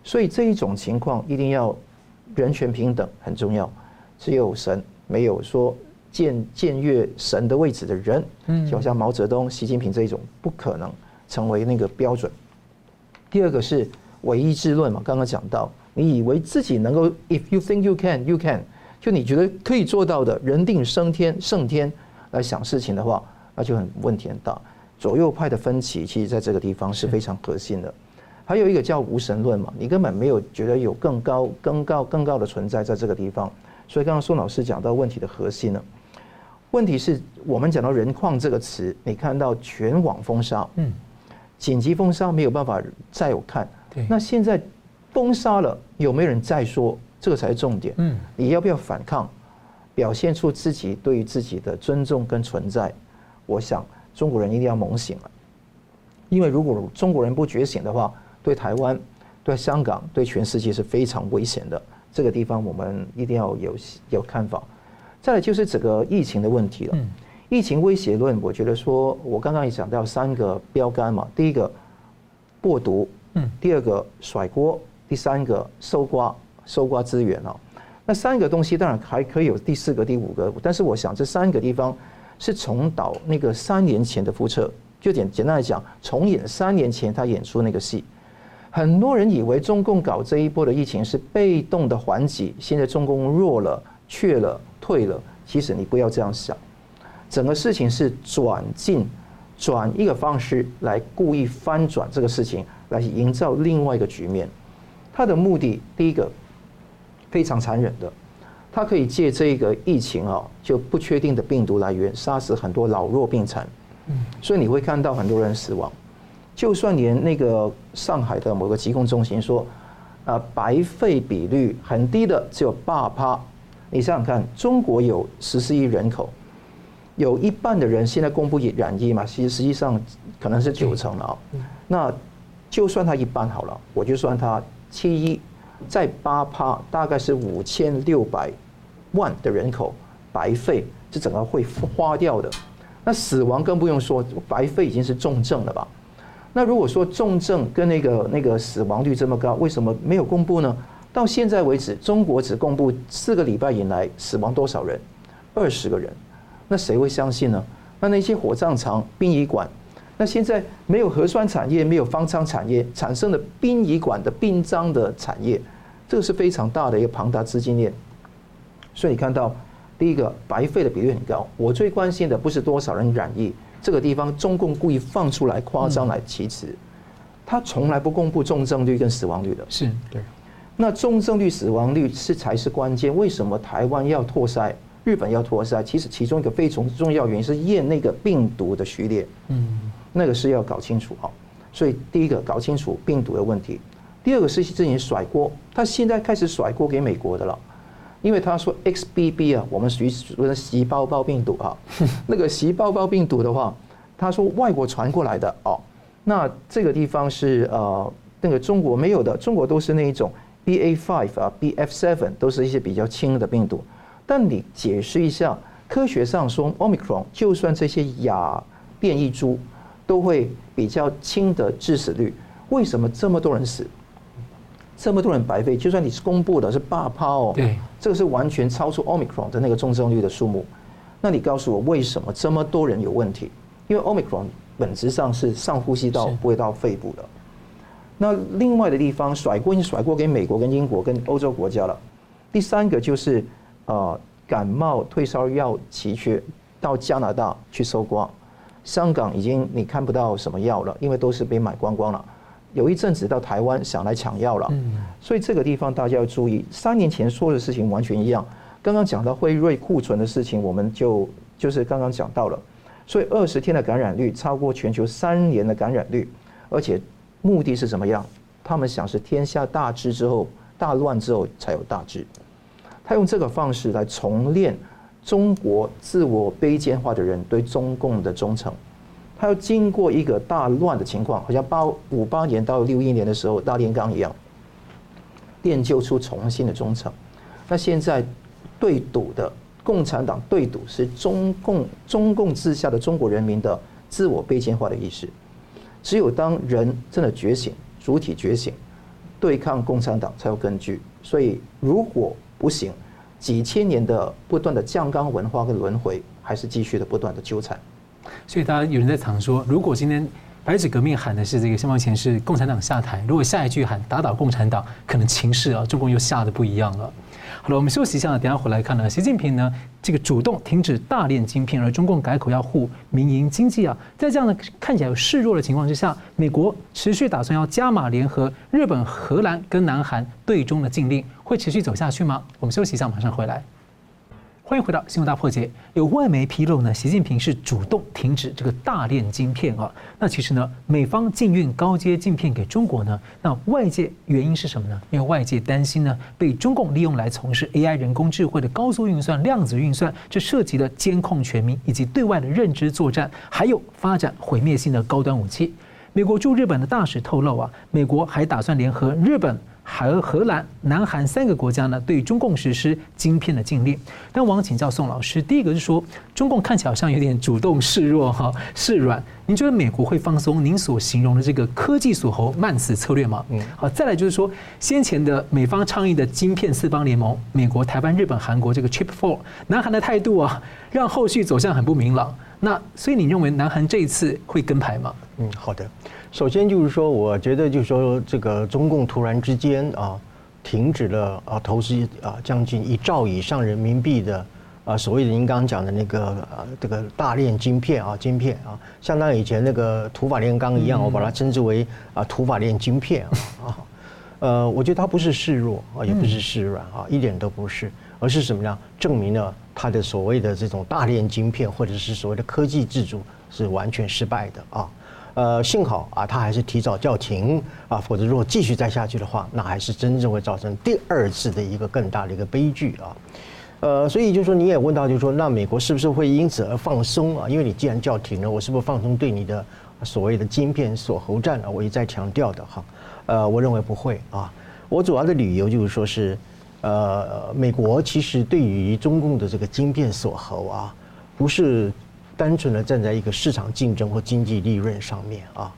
所以这一种情况一定要人权平等很重要。只有神，没有说僭僭越神的位置的人，就好像毛泽东、习近平这一种，不可能成为那个标准。第二个是唯一之论嘛，刚刚讲到，你以为自己能够，if you think you can, you can，就你觉得可以做到的，人定胜天、胜天来想事情的话。那就很问题很大，左右派的分歧，其实在这个地方是非常核心的。还有一个叫无神论嘛，你根本没有觉得有更高、更高、更高的存在在这个地方。所以刚刚宋老师讲到问题的核心了。问题是我们讲到人矿这个词，你看到全网封杀，嗯，紧急封杀没有办法再有看。对，那现在封杀了，有没有人再说？这个才是重点。嗯，你要不要反抗？表现出自己对于自己的尊重跟存在。我想中国人一定要猛醒了，因为如果中国人不觉醒的话，对台湾、对香港、对全世界是非常危险的。这个地方我们一定要有有看法。再来就是整个疫情的问题了。疫情威胁论，我觉得说，我刚刚也讲到三个标杆嘛。第一个播毒，嗯，第二个甩锅，第三个搜刮搜刮资源啊。那三个东西当然还可以有第四个、第五个，但是我想这三个地方。是重蹈那个三年前的覆辙，就简简单来讲，重演三年前他演出那个戏。很多人以为中共搞这一波的疫情是被动的还击，现在中共弱了、怯了、退了。其实你不要这样想，整个事情是转进，转一个方式来故意翻转这个事情，来营造另外一个局面。他的目的，第一个非常残忍的。他可以借这个疫情啊，就不确定的病毒来源，杀死很多老弱病残。所以你会看到很多人死亡。就算连那个上海的某个疾控中心说，啊，白肺比率很低的，只有八趴。你想想看，中国有十四亿人口，有一半的人现在公布染疫嘛，其实实际上可能是九成了啊。那就算他一半好了，我就算他七一。在八趴，大概是五千六百万的人口白肺，这整个会花掉的。那死亡更不用说，白肺已经是重症了吧？那如果说重症跟那个那个死亡率这么高，为什么没有公布呢？到现在为止，中国只公布四个礼拜以来死亡多少人，二十个人。那谁会相信呢？那那些火葬场、殡仪馆，那现在没有核酸产业，没有方舱产业，产生了殡仪馆的殡葬的产业。这个是非常大的一个庞大资金链，所以你看到第一个白费的比率很高。我最关心的不是多少人染疫，这个地方中共故意放出来夸张来其词，他从来不公布重症率跟死亡率的。是对。那重症率、死亡率是才是关键。为什么台湾要拓筛？日本要拓筛？其实其中一个非常重要原因是验那个病毒的序列。嗯，那个是要搞清楚哦。所以第一个搞清楚病毒的问题。第二个是之前甩锅，他现在开始甩锅给美国的了，因为他说 XBB 啊，我们属于说的细胞包病毒啊，那个细胞包病毒的话，他说外国传过来的哦，那这个地方是呃那个中国没有的，中国都是那一种 BA5 啊 BF7 都是一些比较轻的病毒，但你解释一下，科学上说 Omicron 就算这些亚变异株都会比较轻的致死率，为什么这么多人死？这么多人白费，就算你是公布的是大炮哦，对，这个是完全超出 Omicron 的那个重症率的数目。那你告诉我，为什么这么多人有问题？因为 Omicron 本质上是上呼吸道，不会到肺部的。那另外的地方甩锅，已经甩锅给美国、跟英国、跟欧洲国家了。第三个就是呃，感冒退烧药奇缺，到加拿大去搜刮，香港已经你看不到什么药了，因为都是被买光光了。有一阵子到台湾想来抢药了，所以这个地方大家要注意。三年前说的事情完全一样。刚刚讲到辉瑞库存的事情，我们就就是刚刚讲到了。所以二十天的感染率超过全球三年的感染率，而且目的是什么样？他们想是天下大治之后，大乱之后才有大治。他用这个方式来重练中国自我卑贱化的人对中共的忠诚。他要经过一个大乱的情况，好像八五八年到六一年的时候大炼钢一样，练就出重新的忠诚。那现在对赌的共产党对赌是中共中共治下的中国人民的自我卑贱化的意识。只有当人真的觉醒，主体觉醒，对抗共产党才有根据。所以如果不行，几千年的不断的酱缸文化跟轮回，还是继续的不断的纠缠。所以，大家有人在常说，如果今天白纸革命喊的是这个萧邦前是共产党下台，如果下一句喊打倒共产党，可能情势啊，中共又下的不一样了。好了，我们休息一下，等下回来看呢。习近平呢，这个主动停止大炼晶片，而中共改口要护民营经济啊，在这样的看起来有示弱的情况之下，美国持续打算要加码联合日本、荷兰跟南韩对中的禁令，会持续走下去吗？我们休息一下，马上回来。欢迎回到新闻大破解。有外媒披露呢，习近平是主动停止这个大炼晶片啊。那其实呢，美方禁运高阶晶片给中国呢，那外界原因是什么呢？因为外界担心呢，被中共利用来从事 AI 人工智慧的高速运算、量子运算，这涉及了监控全民以及对外的认知作战，还有发展毁灭性的高端武器。美国驻日本的大使透露啊，美国还打算联合日本。和荷兰、南韩三个国家呢，对中共实施晶片的禁令。但我想请教宋老师，第一个是说，中共看起来好像有点主动示弱哈，示软。您觉得美国会放松您所形容的这个科技锁喉慢死策略吗？嗯，好，再来就是说，先前的美方倡议的晶片四方联盟，美国、台湾、日本、韩国这个 Chip Four，南韩的态度啊，让后续走向很不明朗。那所以你认为南韩这一次会跟牌吗？嗯，好的。首先就是说，我觉得就是说，这个中共突然之间啊，停止了啊投资啊将近一兆以上人民币的啊所谓的您刚刚讲的那个啊这个大炼晶片啊晶片啊，相当于以前那个土法炼钢一样，我把它称之为啊土法炼晶片啊啊，呃，我觉得它不是示弱啊，也不是示软啊，一点都不是，而是什么呢？证明了它的所谓的这种大炼晶片或者是所谓的科技自主是完全失败的啊。呃，幸好啊，他还是提早叫停啊，否则如果继续再下去的话，那还是真正会造成第二次的一个更大的一个悲剧啊。呃，所以就是说，你也问到，就是说，那美国是不是会因此而放松啊？因为你既然叫停了，我是不是放松对你的所谓的晶片锁喉战啊？我一再强调的哈，呃，我认为不会啊。我主要的理由就是说是，呃，美国其实对于中共的这个晶片锁喉啊，不是。单纯的站在一个市场竞争或经济利润上面啊，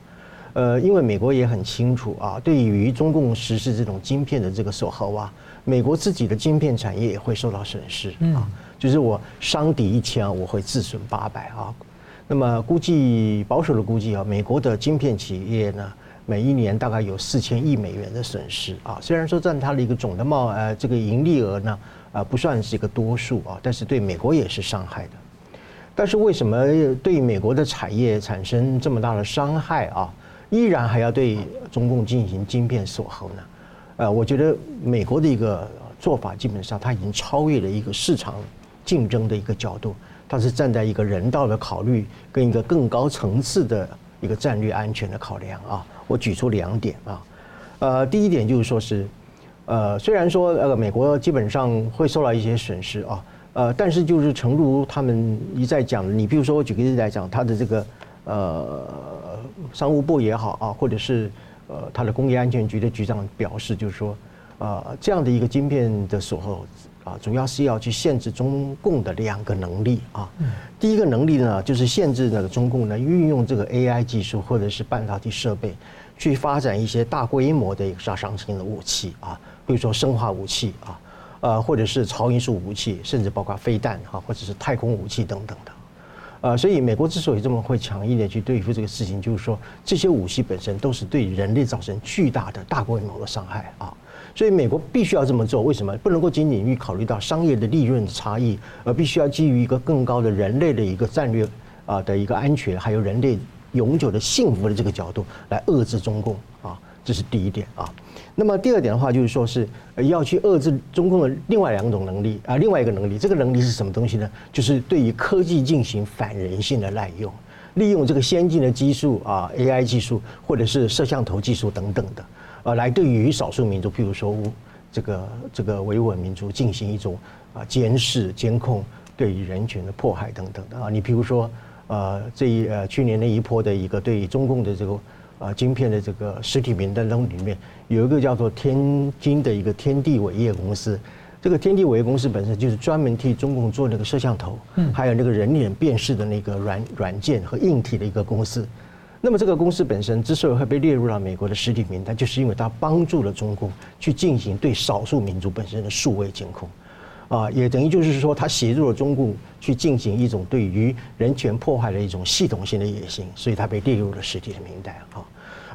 呃，因为美国也很清楚啊，对于中共实施这种晶片的这个锁喉啊，美国自己的晶片产业也会受到损失啊，就是我伤敌一千，我会自损八百啊。那么估计保守的估计啊，美国的晶片企业呢，每一年大概有四千亿美元的损失啊。虽然说占它的一个总的贸呃这个盈利额呢，啊不算是一个多数啊，但是对美国也是伤害的。但是为什么对美国的产业产生这么大的伤害啊？依然还要对中共进行晶片锁喉呢？呃，我觉得美国的一个做法基本上它已经超越了一个市场竞争的一个角度，它是站在一个人道的考虑跟一个更高层次的一个战略安全的考量啊。我举出两点啊，呃，第一点就是说是，呃，虽然说呃美国基本上会受到一些损失啊。呃，但是就是诚如他们一再讲，你比如说我举个例子来讲，他的这个呃商务部也好啊，或者是呃他的工业安全局的局长表示，就是说，呃这样的一个晶片的锁喉啊，主要是要去限制中共的两个能力啊。第一个能力呢，就是限制那个中共呢运用这个 AI 技术或者是半导体设备，去发展一些大规模的一个杀伤性的武器啊，比如说生化武器啊。呃，或者是超音速武器，甚至包括飞弹哈，或者是太空武器等等的，呃，所以美国之所以这么会强硬的去对付这个事情，就是说这些武器本身都是对人类造成巨大的大规模的伤害啊，所以美国必须要这么做。为什么不能够仅仅于考虑到商业的利润差异，而必须要基于一个更高的人类的一个战略啊的一个安全，还有人类永久的幸福的这个角度来遏制中共啊？这是第一点啊。那么第二点的话，就是说是要去遏制中共的另外两种能力啊，另外一个能力，这个能力是什么东西呢？就是对于科技进行反人性的滥用，利用这个先进的技术啊，AI 技术或者是摄像头技术等等的，呃，来对于少数民族，譬如说这个这个维吾尔民族进行一种啊监视、监控，对于人权的迫害等等的啊。你譬如说呃，这一呃去年那一波的一个对于中共的这个。啊，晶片的这个实体名单中里面有一个叫做天津的一个天地伟业公司，这个天地伟业公司本身就是专门替中共做那个摄像头，还有那个人脸辨识的那个软软件和硬体的一个公司。那么这个公司本身之所以会被列入到美国的实体名单，就是因为它帮助了中共去进行对少数民族本身的数位监控。啊，也等于就是说，它协助了中共去进行一种对于人权破坏的一种系统性的野心，所以它被列入了实体的名单啊。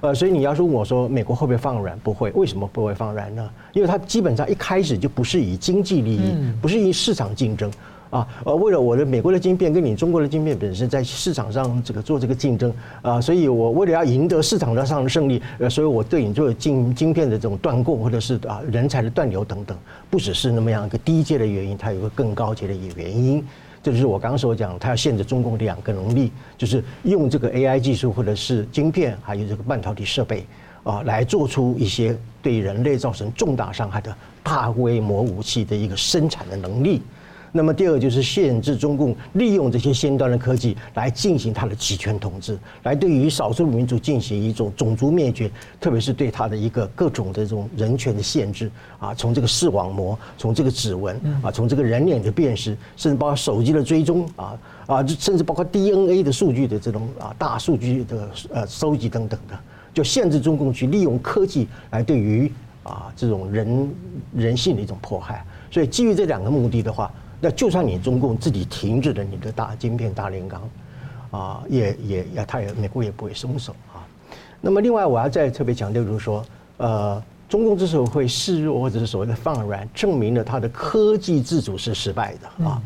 呃，所以你要问我说美国会不会放软？不会，为什么不会放软呢？因为它基本上一开始就不是以经济利益，不是以市场竞争。啊，呃，为了我的美国的晶片跟你中国的晶片本身在市场上这个做这个竞争啊，所以我为了要赢得市场上的胜利，呃，所以我对你做晶晶片的这种断供或者是啊人才的断流等等，不只是那么样一个低阶的原因，它有个更高阶的一个原因，这就是我刚刚所讲，它要限制中共两个能力，就是用这个 AI 技术或者是晶片，还有这个半导体设备啊，来做出一些对人类造成重大伤害的大规模武器的一个生产的能力。那么第二个就是限制中共利用这些先端的科技来进行它的集权统治，来对于少数民族进行一种种族灭绝，特别是对它的一个各种的这种人权的限制啊，从这个视网膜，从这个指纹啊，从这个人脸的辨识，甚至包括手机的追踪啊啊，甚至包括 DNA 的数据的这种啊大数据的呃收集等等的，就限制中共去利用科技来对于啊这种人人性的一种迫害。所以基于这两个目的的话。那就算你中共自己停止了你的大晶片大炼钢，啊，也也也，他也美国也不会松手啊。那么另外我要再特别强调，就是说，呃，中共之所以会示弱或者是所谓的放软，证明了他的科技自主是失败的啊。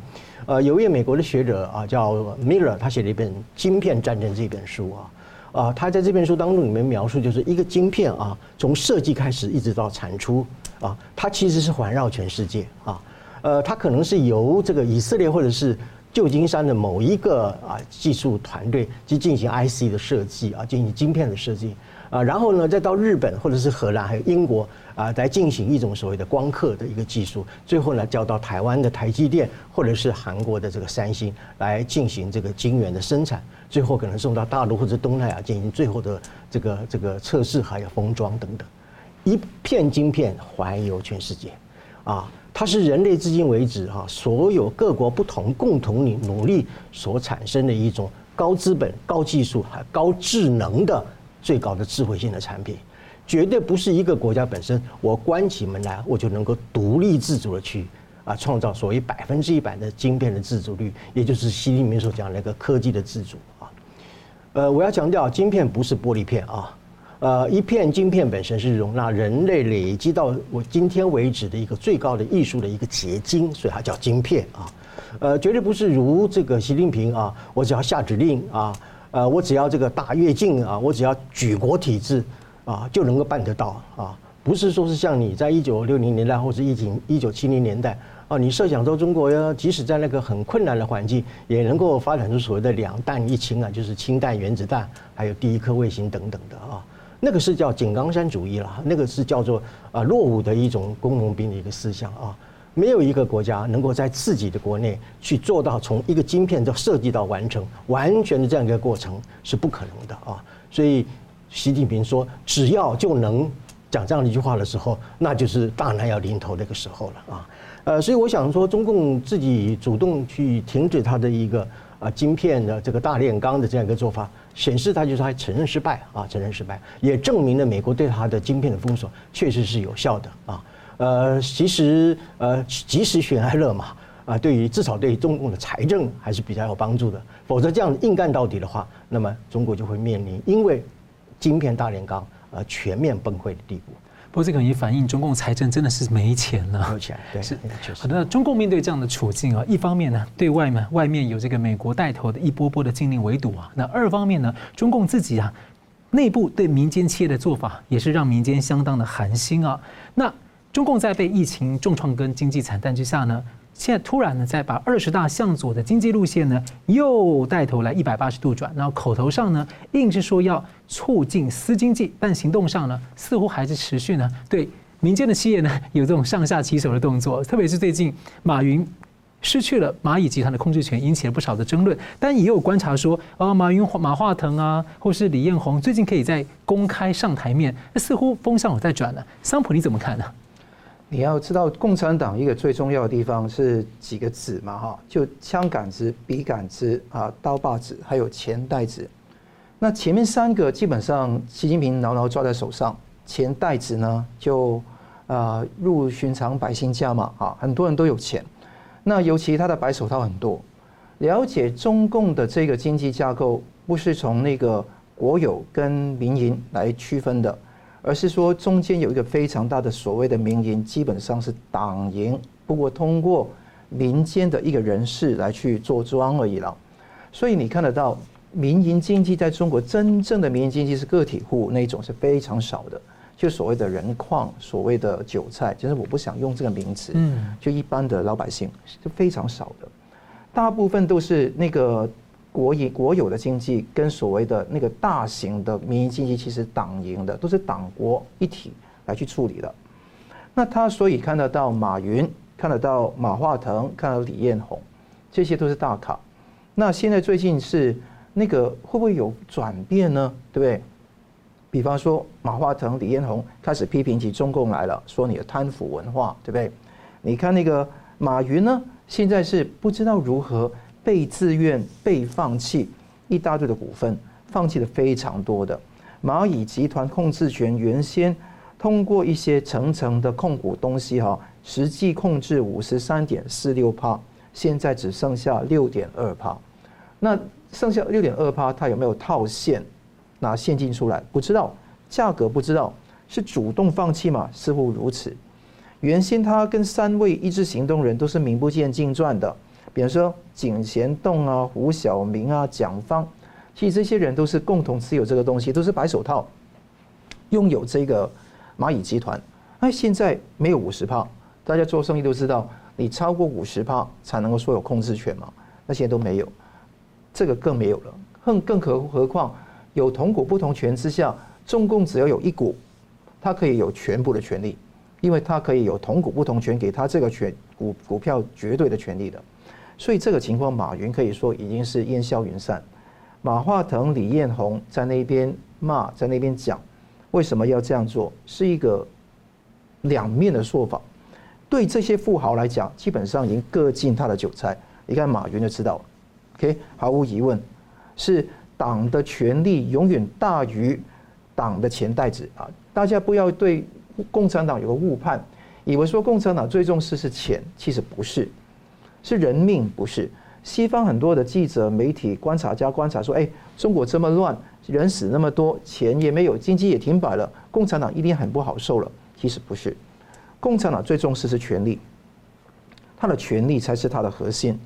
呃，有一位美国的学者啊，叫 Miller，他写了一本《晶片战争》这本书啊，啊，他在这本书当中里面描述，就是一个晶片啊，从设计开始一直到产出啊，它其实是环绕全世界啊。呃，它可能是由这个以色列或者是旧金山的某一个啊技术团队去进行 IC 的设计啊，进行晶片的设计啊，然后呢，再到日本或者是荷兰还有英国啊，来进行一种所谓的光刻的一个技术，最后呢，交到台湾的台积电或者是韩国的这个三星来进行这个晶圆的生产，最后可能送到大陆或者东南亚进行最后的这个这个测试还有封装等等，一片晶片环游全世界啊。它是人类至今为止哈，所有各国不同共同努努力所产生的一种高资本、高技术、还高智能的最高的智慧性的产品，绝对不是一个国家本身我关起门来我就能够独立自主的去啊创造所谓百分之一百的晶片的自主率，也就是习近平所讲的那个科技的自主啊。呃，我要强调，晶片不是玻璃片啊。呃，一片晶片本身是容纳人类累积到我今天为止的一个最高的艺术的一个结晶，所以它叫晶片啊。呃，绝对不是如这个习近平啊，我只要下指令啊，呃，我只要这个大跃进啊，我只要举国体制啊，就能够办得到啊。不是说是像你在一九六零年代或者一九一九七零年代啊，你设想说中国要即使在那个很困难的环境，也能够发展出所谓的两弹一氢啊，就是氢弹、原子弹，还有第一颗卫星等等的啊。那个是叫井冈山主义了，那个是叫做啊落伍的一种工农兵的一个思想啊，没有一个国家能够在自己的国内去做到从一个晶片到设计到完成完全的这样一个过程是不可能的啊。所以习近平说只要就能讲这样的一句话的时候，那就是大难要临头那个时候了啊。呃，所以我想说，中共自己主动去停止它的一个啊晶片的这个大炼钢的这样一个做法。显示他就是他承认失败啊，承认失败，也证明了美国对他的晶片的封锁确实是有效的啊。呃，其实呃，及时悬崖勒马啊，对于至少对于中共的财政还是比较有帮助的。否则这样硬干到底的话，那么中国就会面临因为晶片大炼钢而全面崩溃的地步。不过这个也反映中共财政真的是没钱了，没钱，对，是。好的，那中共面对这样的处境啊，一方面呢，对外面，外面有这个美国带头的一波波的禁令围堵啊，那二方面呢，中共自己啊，内部对民间企业的做法也是让民间相当的寒心啊。那中共在被疫情重创跟经济惨淡之下呢，现在突然呢，再把二十大向左的经济路线呢，又带头来一百八十度转，然后口头上呢，硬是说要促进私经济，但行动上呢，似乎还是持续呢，对民间的企业呢，有这种上下其手的动作。特别是最近马云失去了蚂蚁集团的控制权，引起了不少的争论。但也有观察说，啊，马云、马化腾啊，或是李彦宏，最近可以在公开上台面，那似乎风向有在转了。桑普你怎么看呢？你要知道，共产党一个最重要的地方是几个子嘛，哈，就枪杆子、笔杆子啊、刀把子，还有钱袋子。那前面三个基本上，习近平牢牢抓在手上。钱袋子呢，就啊入寻常百姓家嘛，啊，很多人都有钱。那尤其他的白手套很多。了解中共的这个经济架构，不是从那个国有跟民营来区分的。而是说，中间有一个非常大的所谓的民营，基本上是党营，不过通过民间的一个人士来去做庄而已了。所以你看得到，民营经济在中国真正的民营经济是个体户那种是非常少的，就所谓的人矿，所谓的韭菜，其实我不想用这个名词，嗯，就一般的老百姓是非常少的，大部分都是那个。国营国有的经济跟所谓的那个大型的民营经济，其实党营的都是党国一体来去处理的。那他所以看得到马云，看得到马化腾，看到李彦宏，这些都是大咖。那现在最近是那个会不会有转变呢？对不对？比方说马化腾、李彦宏开始批评起中共来了，说你的贪腐文化，对不对？你看那个马云呢，现在是不知道如何。被自愿被放弃一大堆的股份，放弃的非常多的蚂蚁集团控制权，原先通过一些层层的控股东西哈，实际控制五十三点四六趴，现在只剩下六点二趴。那剩下六点二趴，他有没有套现拿现金出来？不知道，价格不知道，是主动放弃吗？似乎如此。原先他跟三位一致行动人都是名不见经传的。比如说井贤栋啊、胡晓明啊、蒋方，其实这些人都是共同持有这个东西，都是白手套，拥有这个蚂蚁集团。那现在没有五十趴，大家做生意都知道，你超过五十趴才能够说有控制权嘛。那些都没有，这个更没有了。更更何何况有同股不同权之下，中共只要有一股，它可以有全部的权利，因为它可以有同股不同权，给他这个权股股票绝对的权利的。所以这个情况，马云可以说已经是烟消云散。马化腾、李彦宏在那边骂，在那边讲，为什么要这样做？是一个两面的说法。对这些富豪来讲，基本上已经割尽他的韭菜。你看马云就知道了。OK，毫无疑问，是党的权力永远大于党的钱袋子啊！大家不要对共产党有个误判，以为说共产党最重视是钱，其实不是。是人命不是，西方很多的记者、媒体、观察家观察说：“哎，中国这么乱，人死那么多，钱也没有，经济也停摆了，共产党一定很不好受了。”其实不是，共产党最重视是权力，他的权力才是他的核心。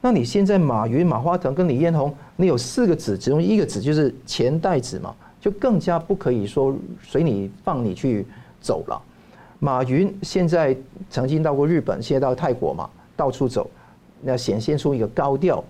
那你现在马云、马化腾跟李彦宏，你有四个子，其中一个子就是钱袋子嘛，就更加不可以说随你放你去走了。马云现在曾经到过日本，现在到泰国嘛，到处走。那显现出一个高调，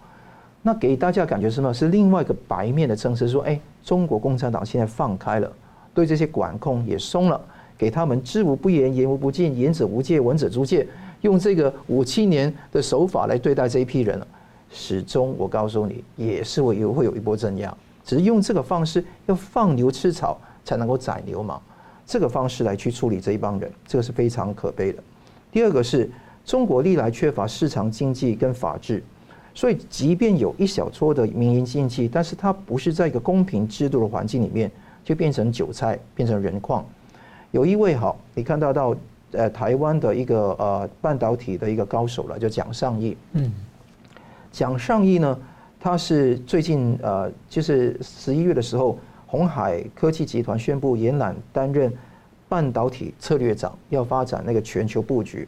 那给大家感觉什么？是另外一个白面的政策，说，哎，中国共产党现在放开了，对这些管控也松了，给他们知无不言，言无不尽，言者无界，闻者足戒，用这个五七年的手法来对待这一批人了。始终我告诉你，也是会有会有一波镇压，只是用这个方式，要放牛吃草才能够宰牛嘛，这个方式来去处理这一帮人，这个是非常可悲的。第二个是。中国历来缺乏市场经济跟法治，所以即便有一小撮的民营经济，但是它不是在一个公平制度的环境里面，就变成韭菜，变成人矿。有一位好，你看到到呃台湾的一个呃半导体的一个高手了，叫蒋尚义。嗯，蒋尚义呢，他是最近呃就是十一月的时候，鸿海科技集团宣布延揽担任半导体策略长，要发展那个全球布局。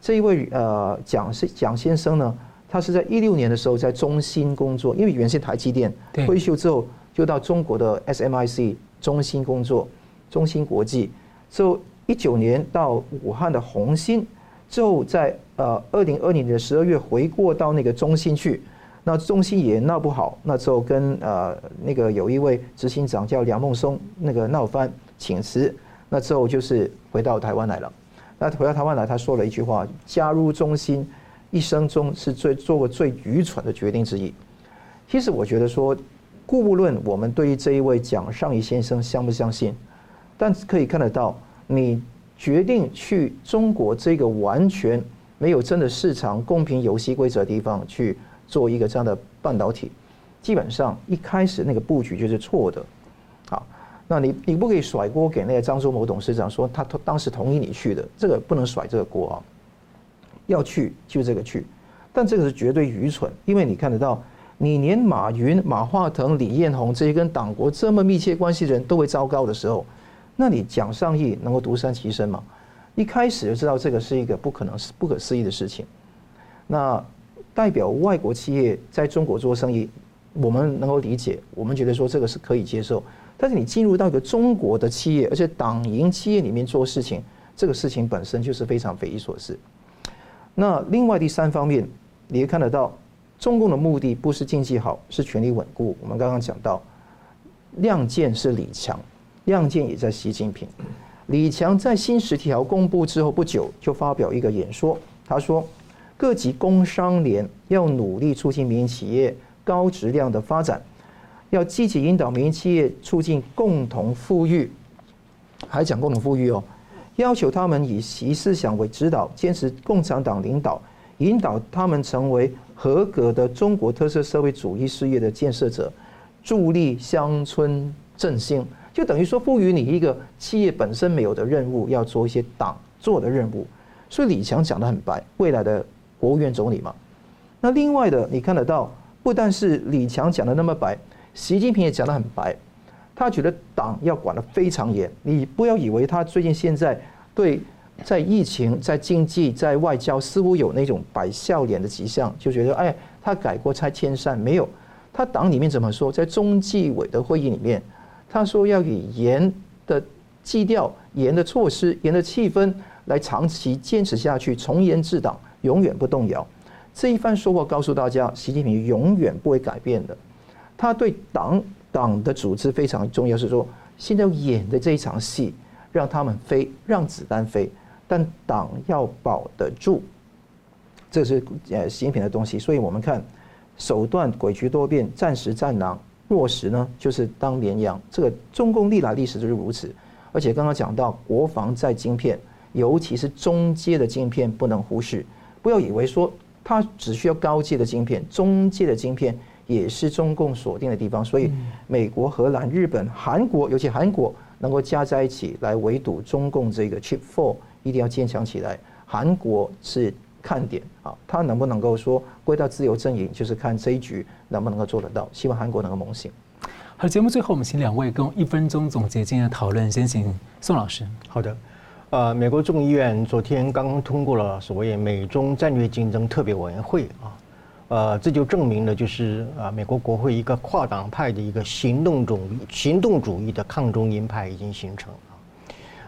这一位呃蒋是蒋先生呢，他是在一六年的时候在中芯工作，因为原先台积电退休之后就到中国的 SMIC 中芯工作，中芯国际，之后一九年到武汉的鸿芯，之后在呃二零二零年的十二月回过到那个中芯去，那中芯也闹不好，那之后跟呃那个有一位执行长叫梁孟松那个闹翻请辞，那之后就是回到台湾来了。那回到台湾来，他说了一句话：“加入中心，一生中是最做过最愚蠢的决定之一。”其实我觉得说，顾不论我们对于这一位蒋尚义先生相不相信，但可以看得到，你决定去中国这个完全没有真的市场公平游戏规则的地方去做一个这样的半导体，基本上一开始那个布局就是错的。好那你你不可以甩锅给那个张忠谋董事长，说他同当时同意你去的，这个不能甩这个锅啊。要去就这个去，但这个是绝对愚蠢，因为你看得到，你连马云、马化腾、李彦宏这些跟党国这么密切关系的人都会糟糕的时候，那你蒋尚义能够独善其身吗？一开始就知道这个是一个不可能、不可思议的事情。那代表外国企业在中国做生意，我们能够理解，我们觉得说这个是可以接受。但是你进入到一个中国的企业，而且党营企业里面做事情，这个事情本身就是非常匪夷所思。那另外第三方面，你也看得到，中共的目的不是经济好，是权力稳固。我们刚刚讲到，亮剑是李强，亮剑也在习近平。李强在新十条公布之后不久，就发表一个演说，他说，各级工商联要努力促进民营企业高质量的发展。要积极引导民营企业促进共同富裕，还讲共同富裕哦，要求他们以习思想为指导，坚持共产党领导，引导他们成为合格的中国特色社会主义事业的建设者，助力乡村振兴。就等于说赋予你一个企业本身没有的任务，要做一些党做的任务。所以李强讲得很白，未来的国务院总理嘛。那另外的你看得到，不但是李强讲的那么白。习近平也讲得很白，他觉得党要管得非常严。你不要以为他最近现在对在疫情、在经济、在外交似乎有那种摆笑脸的迹象，就觉得哎，他改过拆迁善。没有，他党里面怎么说？在中纪委的会议里面，他说要以严的基调、严的措施、严的气氛来长期坚持下去，从严治党，永远不动摇。这一番说话告诉大家，习近平永远不会改变的。他对党党的组织非常重要，是说现在演的这一场戏，让他们飞，让子弹飞，但党要保得住，这是呃习近平的东西。所以我们看手段诡谲多变，暂时战狼，弱时呢就是当绵羊。这个中共历来历史就是如此。而且刚刚讲到国防在晶片，尤其是中阶的晶片不能忽视，不要以为说它只需要高阶的晶片，中阶的晶片。也是中共锁定的地方，所以美国、荷兰、日本、韩国，尤其韩国能够加在一起来围堵中共这个 Chip Four，一定要坚强起来。韩国是看点啊，他能不能够说归到自由阵营，就是看这一局能不能够做得到。希望韩国能够猛醒。好，节目最后我们请两位跟一分钟总结今天的讨论，先请宋老师。好的，呃，美国众议院昨天刚刚通过了所谓美中战略竞争特别委员会啊，呃，这就证明了就是啊，美国国会一个跨党派的一个行动主行动主义的抗中鹰派已经形成了。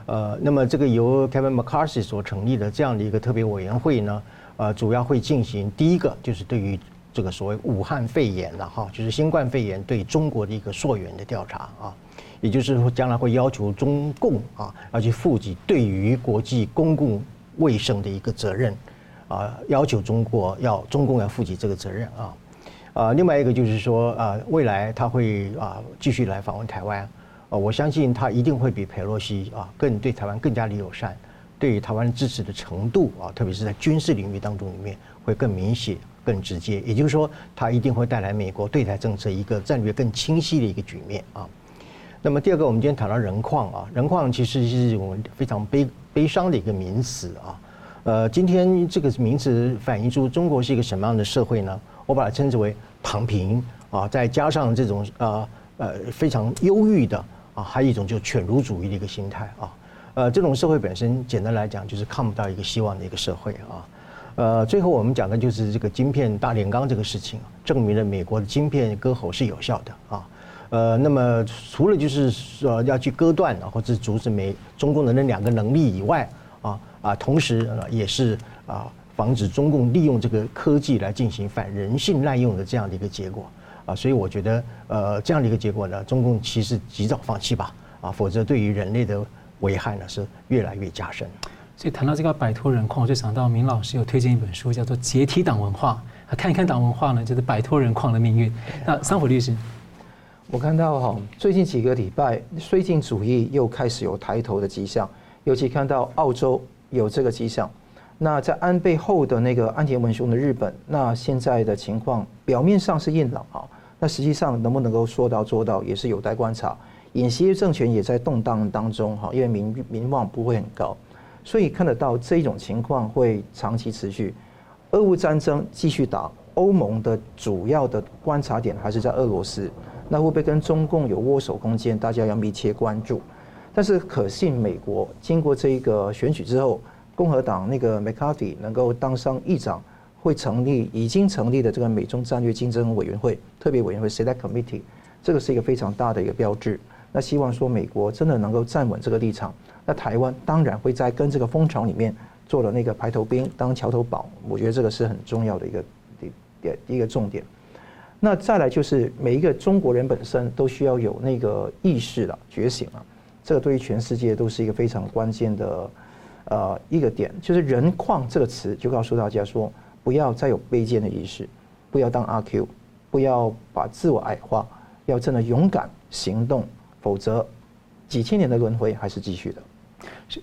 呃，那么这个由 Kevin McCarthy 所成立的这样的一个特别委员会呢，呃，主要会进行第一个就是对于。这个所谓武汉肺炎了哈，就是新冠肺炎对中国的一个溯源的调查啊，也就是说将来会要求中共啊要去负起对于国际公共卫生的一个责任啊，要求中国要中共要负起这个责任啊啊，另外一个就是说啊，未来他会啊继续来访问台湾啊，我相信他一定会比佩洛西啊更对台湾更加的友善，对台湾支持的程度啊，特别是在军事领域当中里面会更明显。更直接，也就是说，他一定会带来美国对台政策一个战略更清晰的一个局面啊。那么第二个，我们今天谈到人矿啊，人矿其实是一种非常悲悲伤的一个名词啊。呃，今天这个名词反映出中国是一个什么样的社会呢？我把它称之为躺平啊，再加上这种呃呃非常忧郁的啊，还有一种就犬儒主义的一个心态啊。呃，这种社会本身简单来讲就是看不到一个希望的一个社会啊。呃，最后我们讲的就是这个晶片大炼钢这个事情，证明了美国的晶片割喉是有效的啊。呃，那么除了就是说要去割断或者阻止美中共的那两个能力以外啊啊，同时也是啊防止中共利用这个科技来进行反人性滥用的这样的一个结果啊。所以我觉得呃这样的一个结果呢，中共其实及早放弃吧啊，否则对于人类的危害呢是越来越加深。所以谈到这个摆脱人矿，我就想到明老师有推荐一本书，叫做《解体党文化》，看一看党文化呢，就是摆脱人矿的命运。那桑普律师，我看到哈，最近几个礼拜，绥靖主义又开始有抬头的迹象，尤其看到澳洲有这个迹象。那在安倍后的那个安田文雄的日本，那现在的情况表面上是硬朗啊，那实际上能不能够说到做到，也是有待观察。尹锡悦政权也在动荡当中哈，因为民民望不会很高。所以看得到这种情况会长期持续，俄乌战争继续打，欧盟的主要的观察点还是在俄罗斯，那会不会跟中共有握手空间？大家要密切关注。但是可信美国经过这一个选举之后，共和党那个 McCarthy 能够当上议长，会成立已经成立的这个美中战略竞争委员会特别委员会 Select Committee，这个是一个非常大的一个标志。那希望说美国真的能够站稳这个立场。那台湾当然会在跟这个风潮里面做了那个排头兵当桥头堡，我觉得这个是很重要的一个点一个重点。那再来就是每一个中国人本身都需要有那个意识了，觉醒了，这个对于全世界都是一个非常关键的呃一个点。就是人矿这个词就告诉大家说，不要再有卑贱的意识，不要当阿 Q，不要把自我矮化，要真的勇敢行动，否则几千年的轮回还是继续的。是，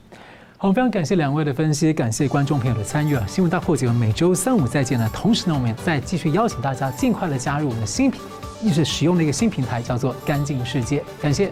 好，非常感谢两位的分析，感谢观众朋友的参与啊！新闻大破解，我们每周三五再见呢。同时呢，我们也再继续邀请大家尽快的加入我们的新品，一直使用的一个新平台，叫做“干净世界”。感谢。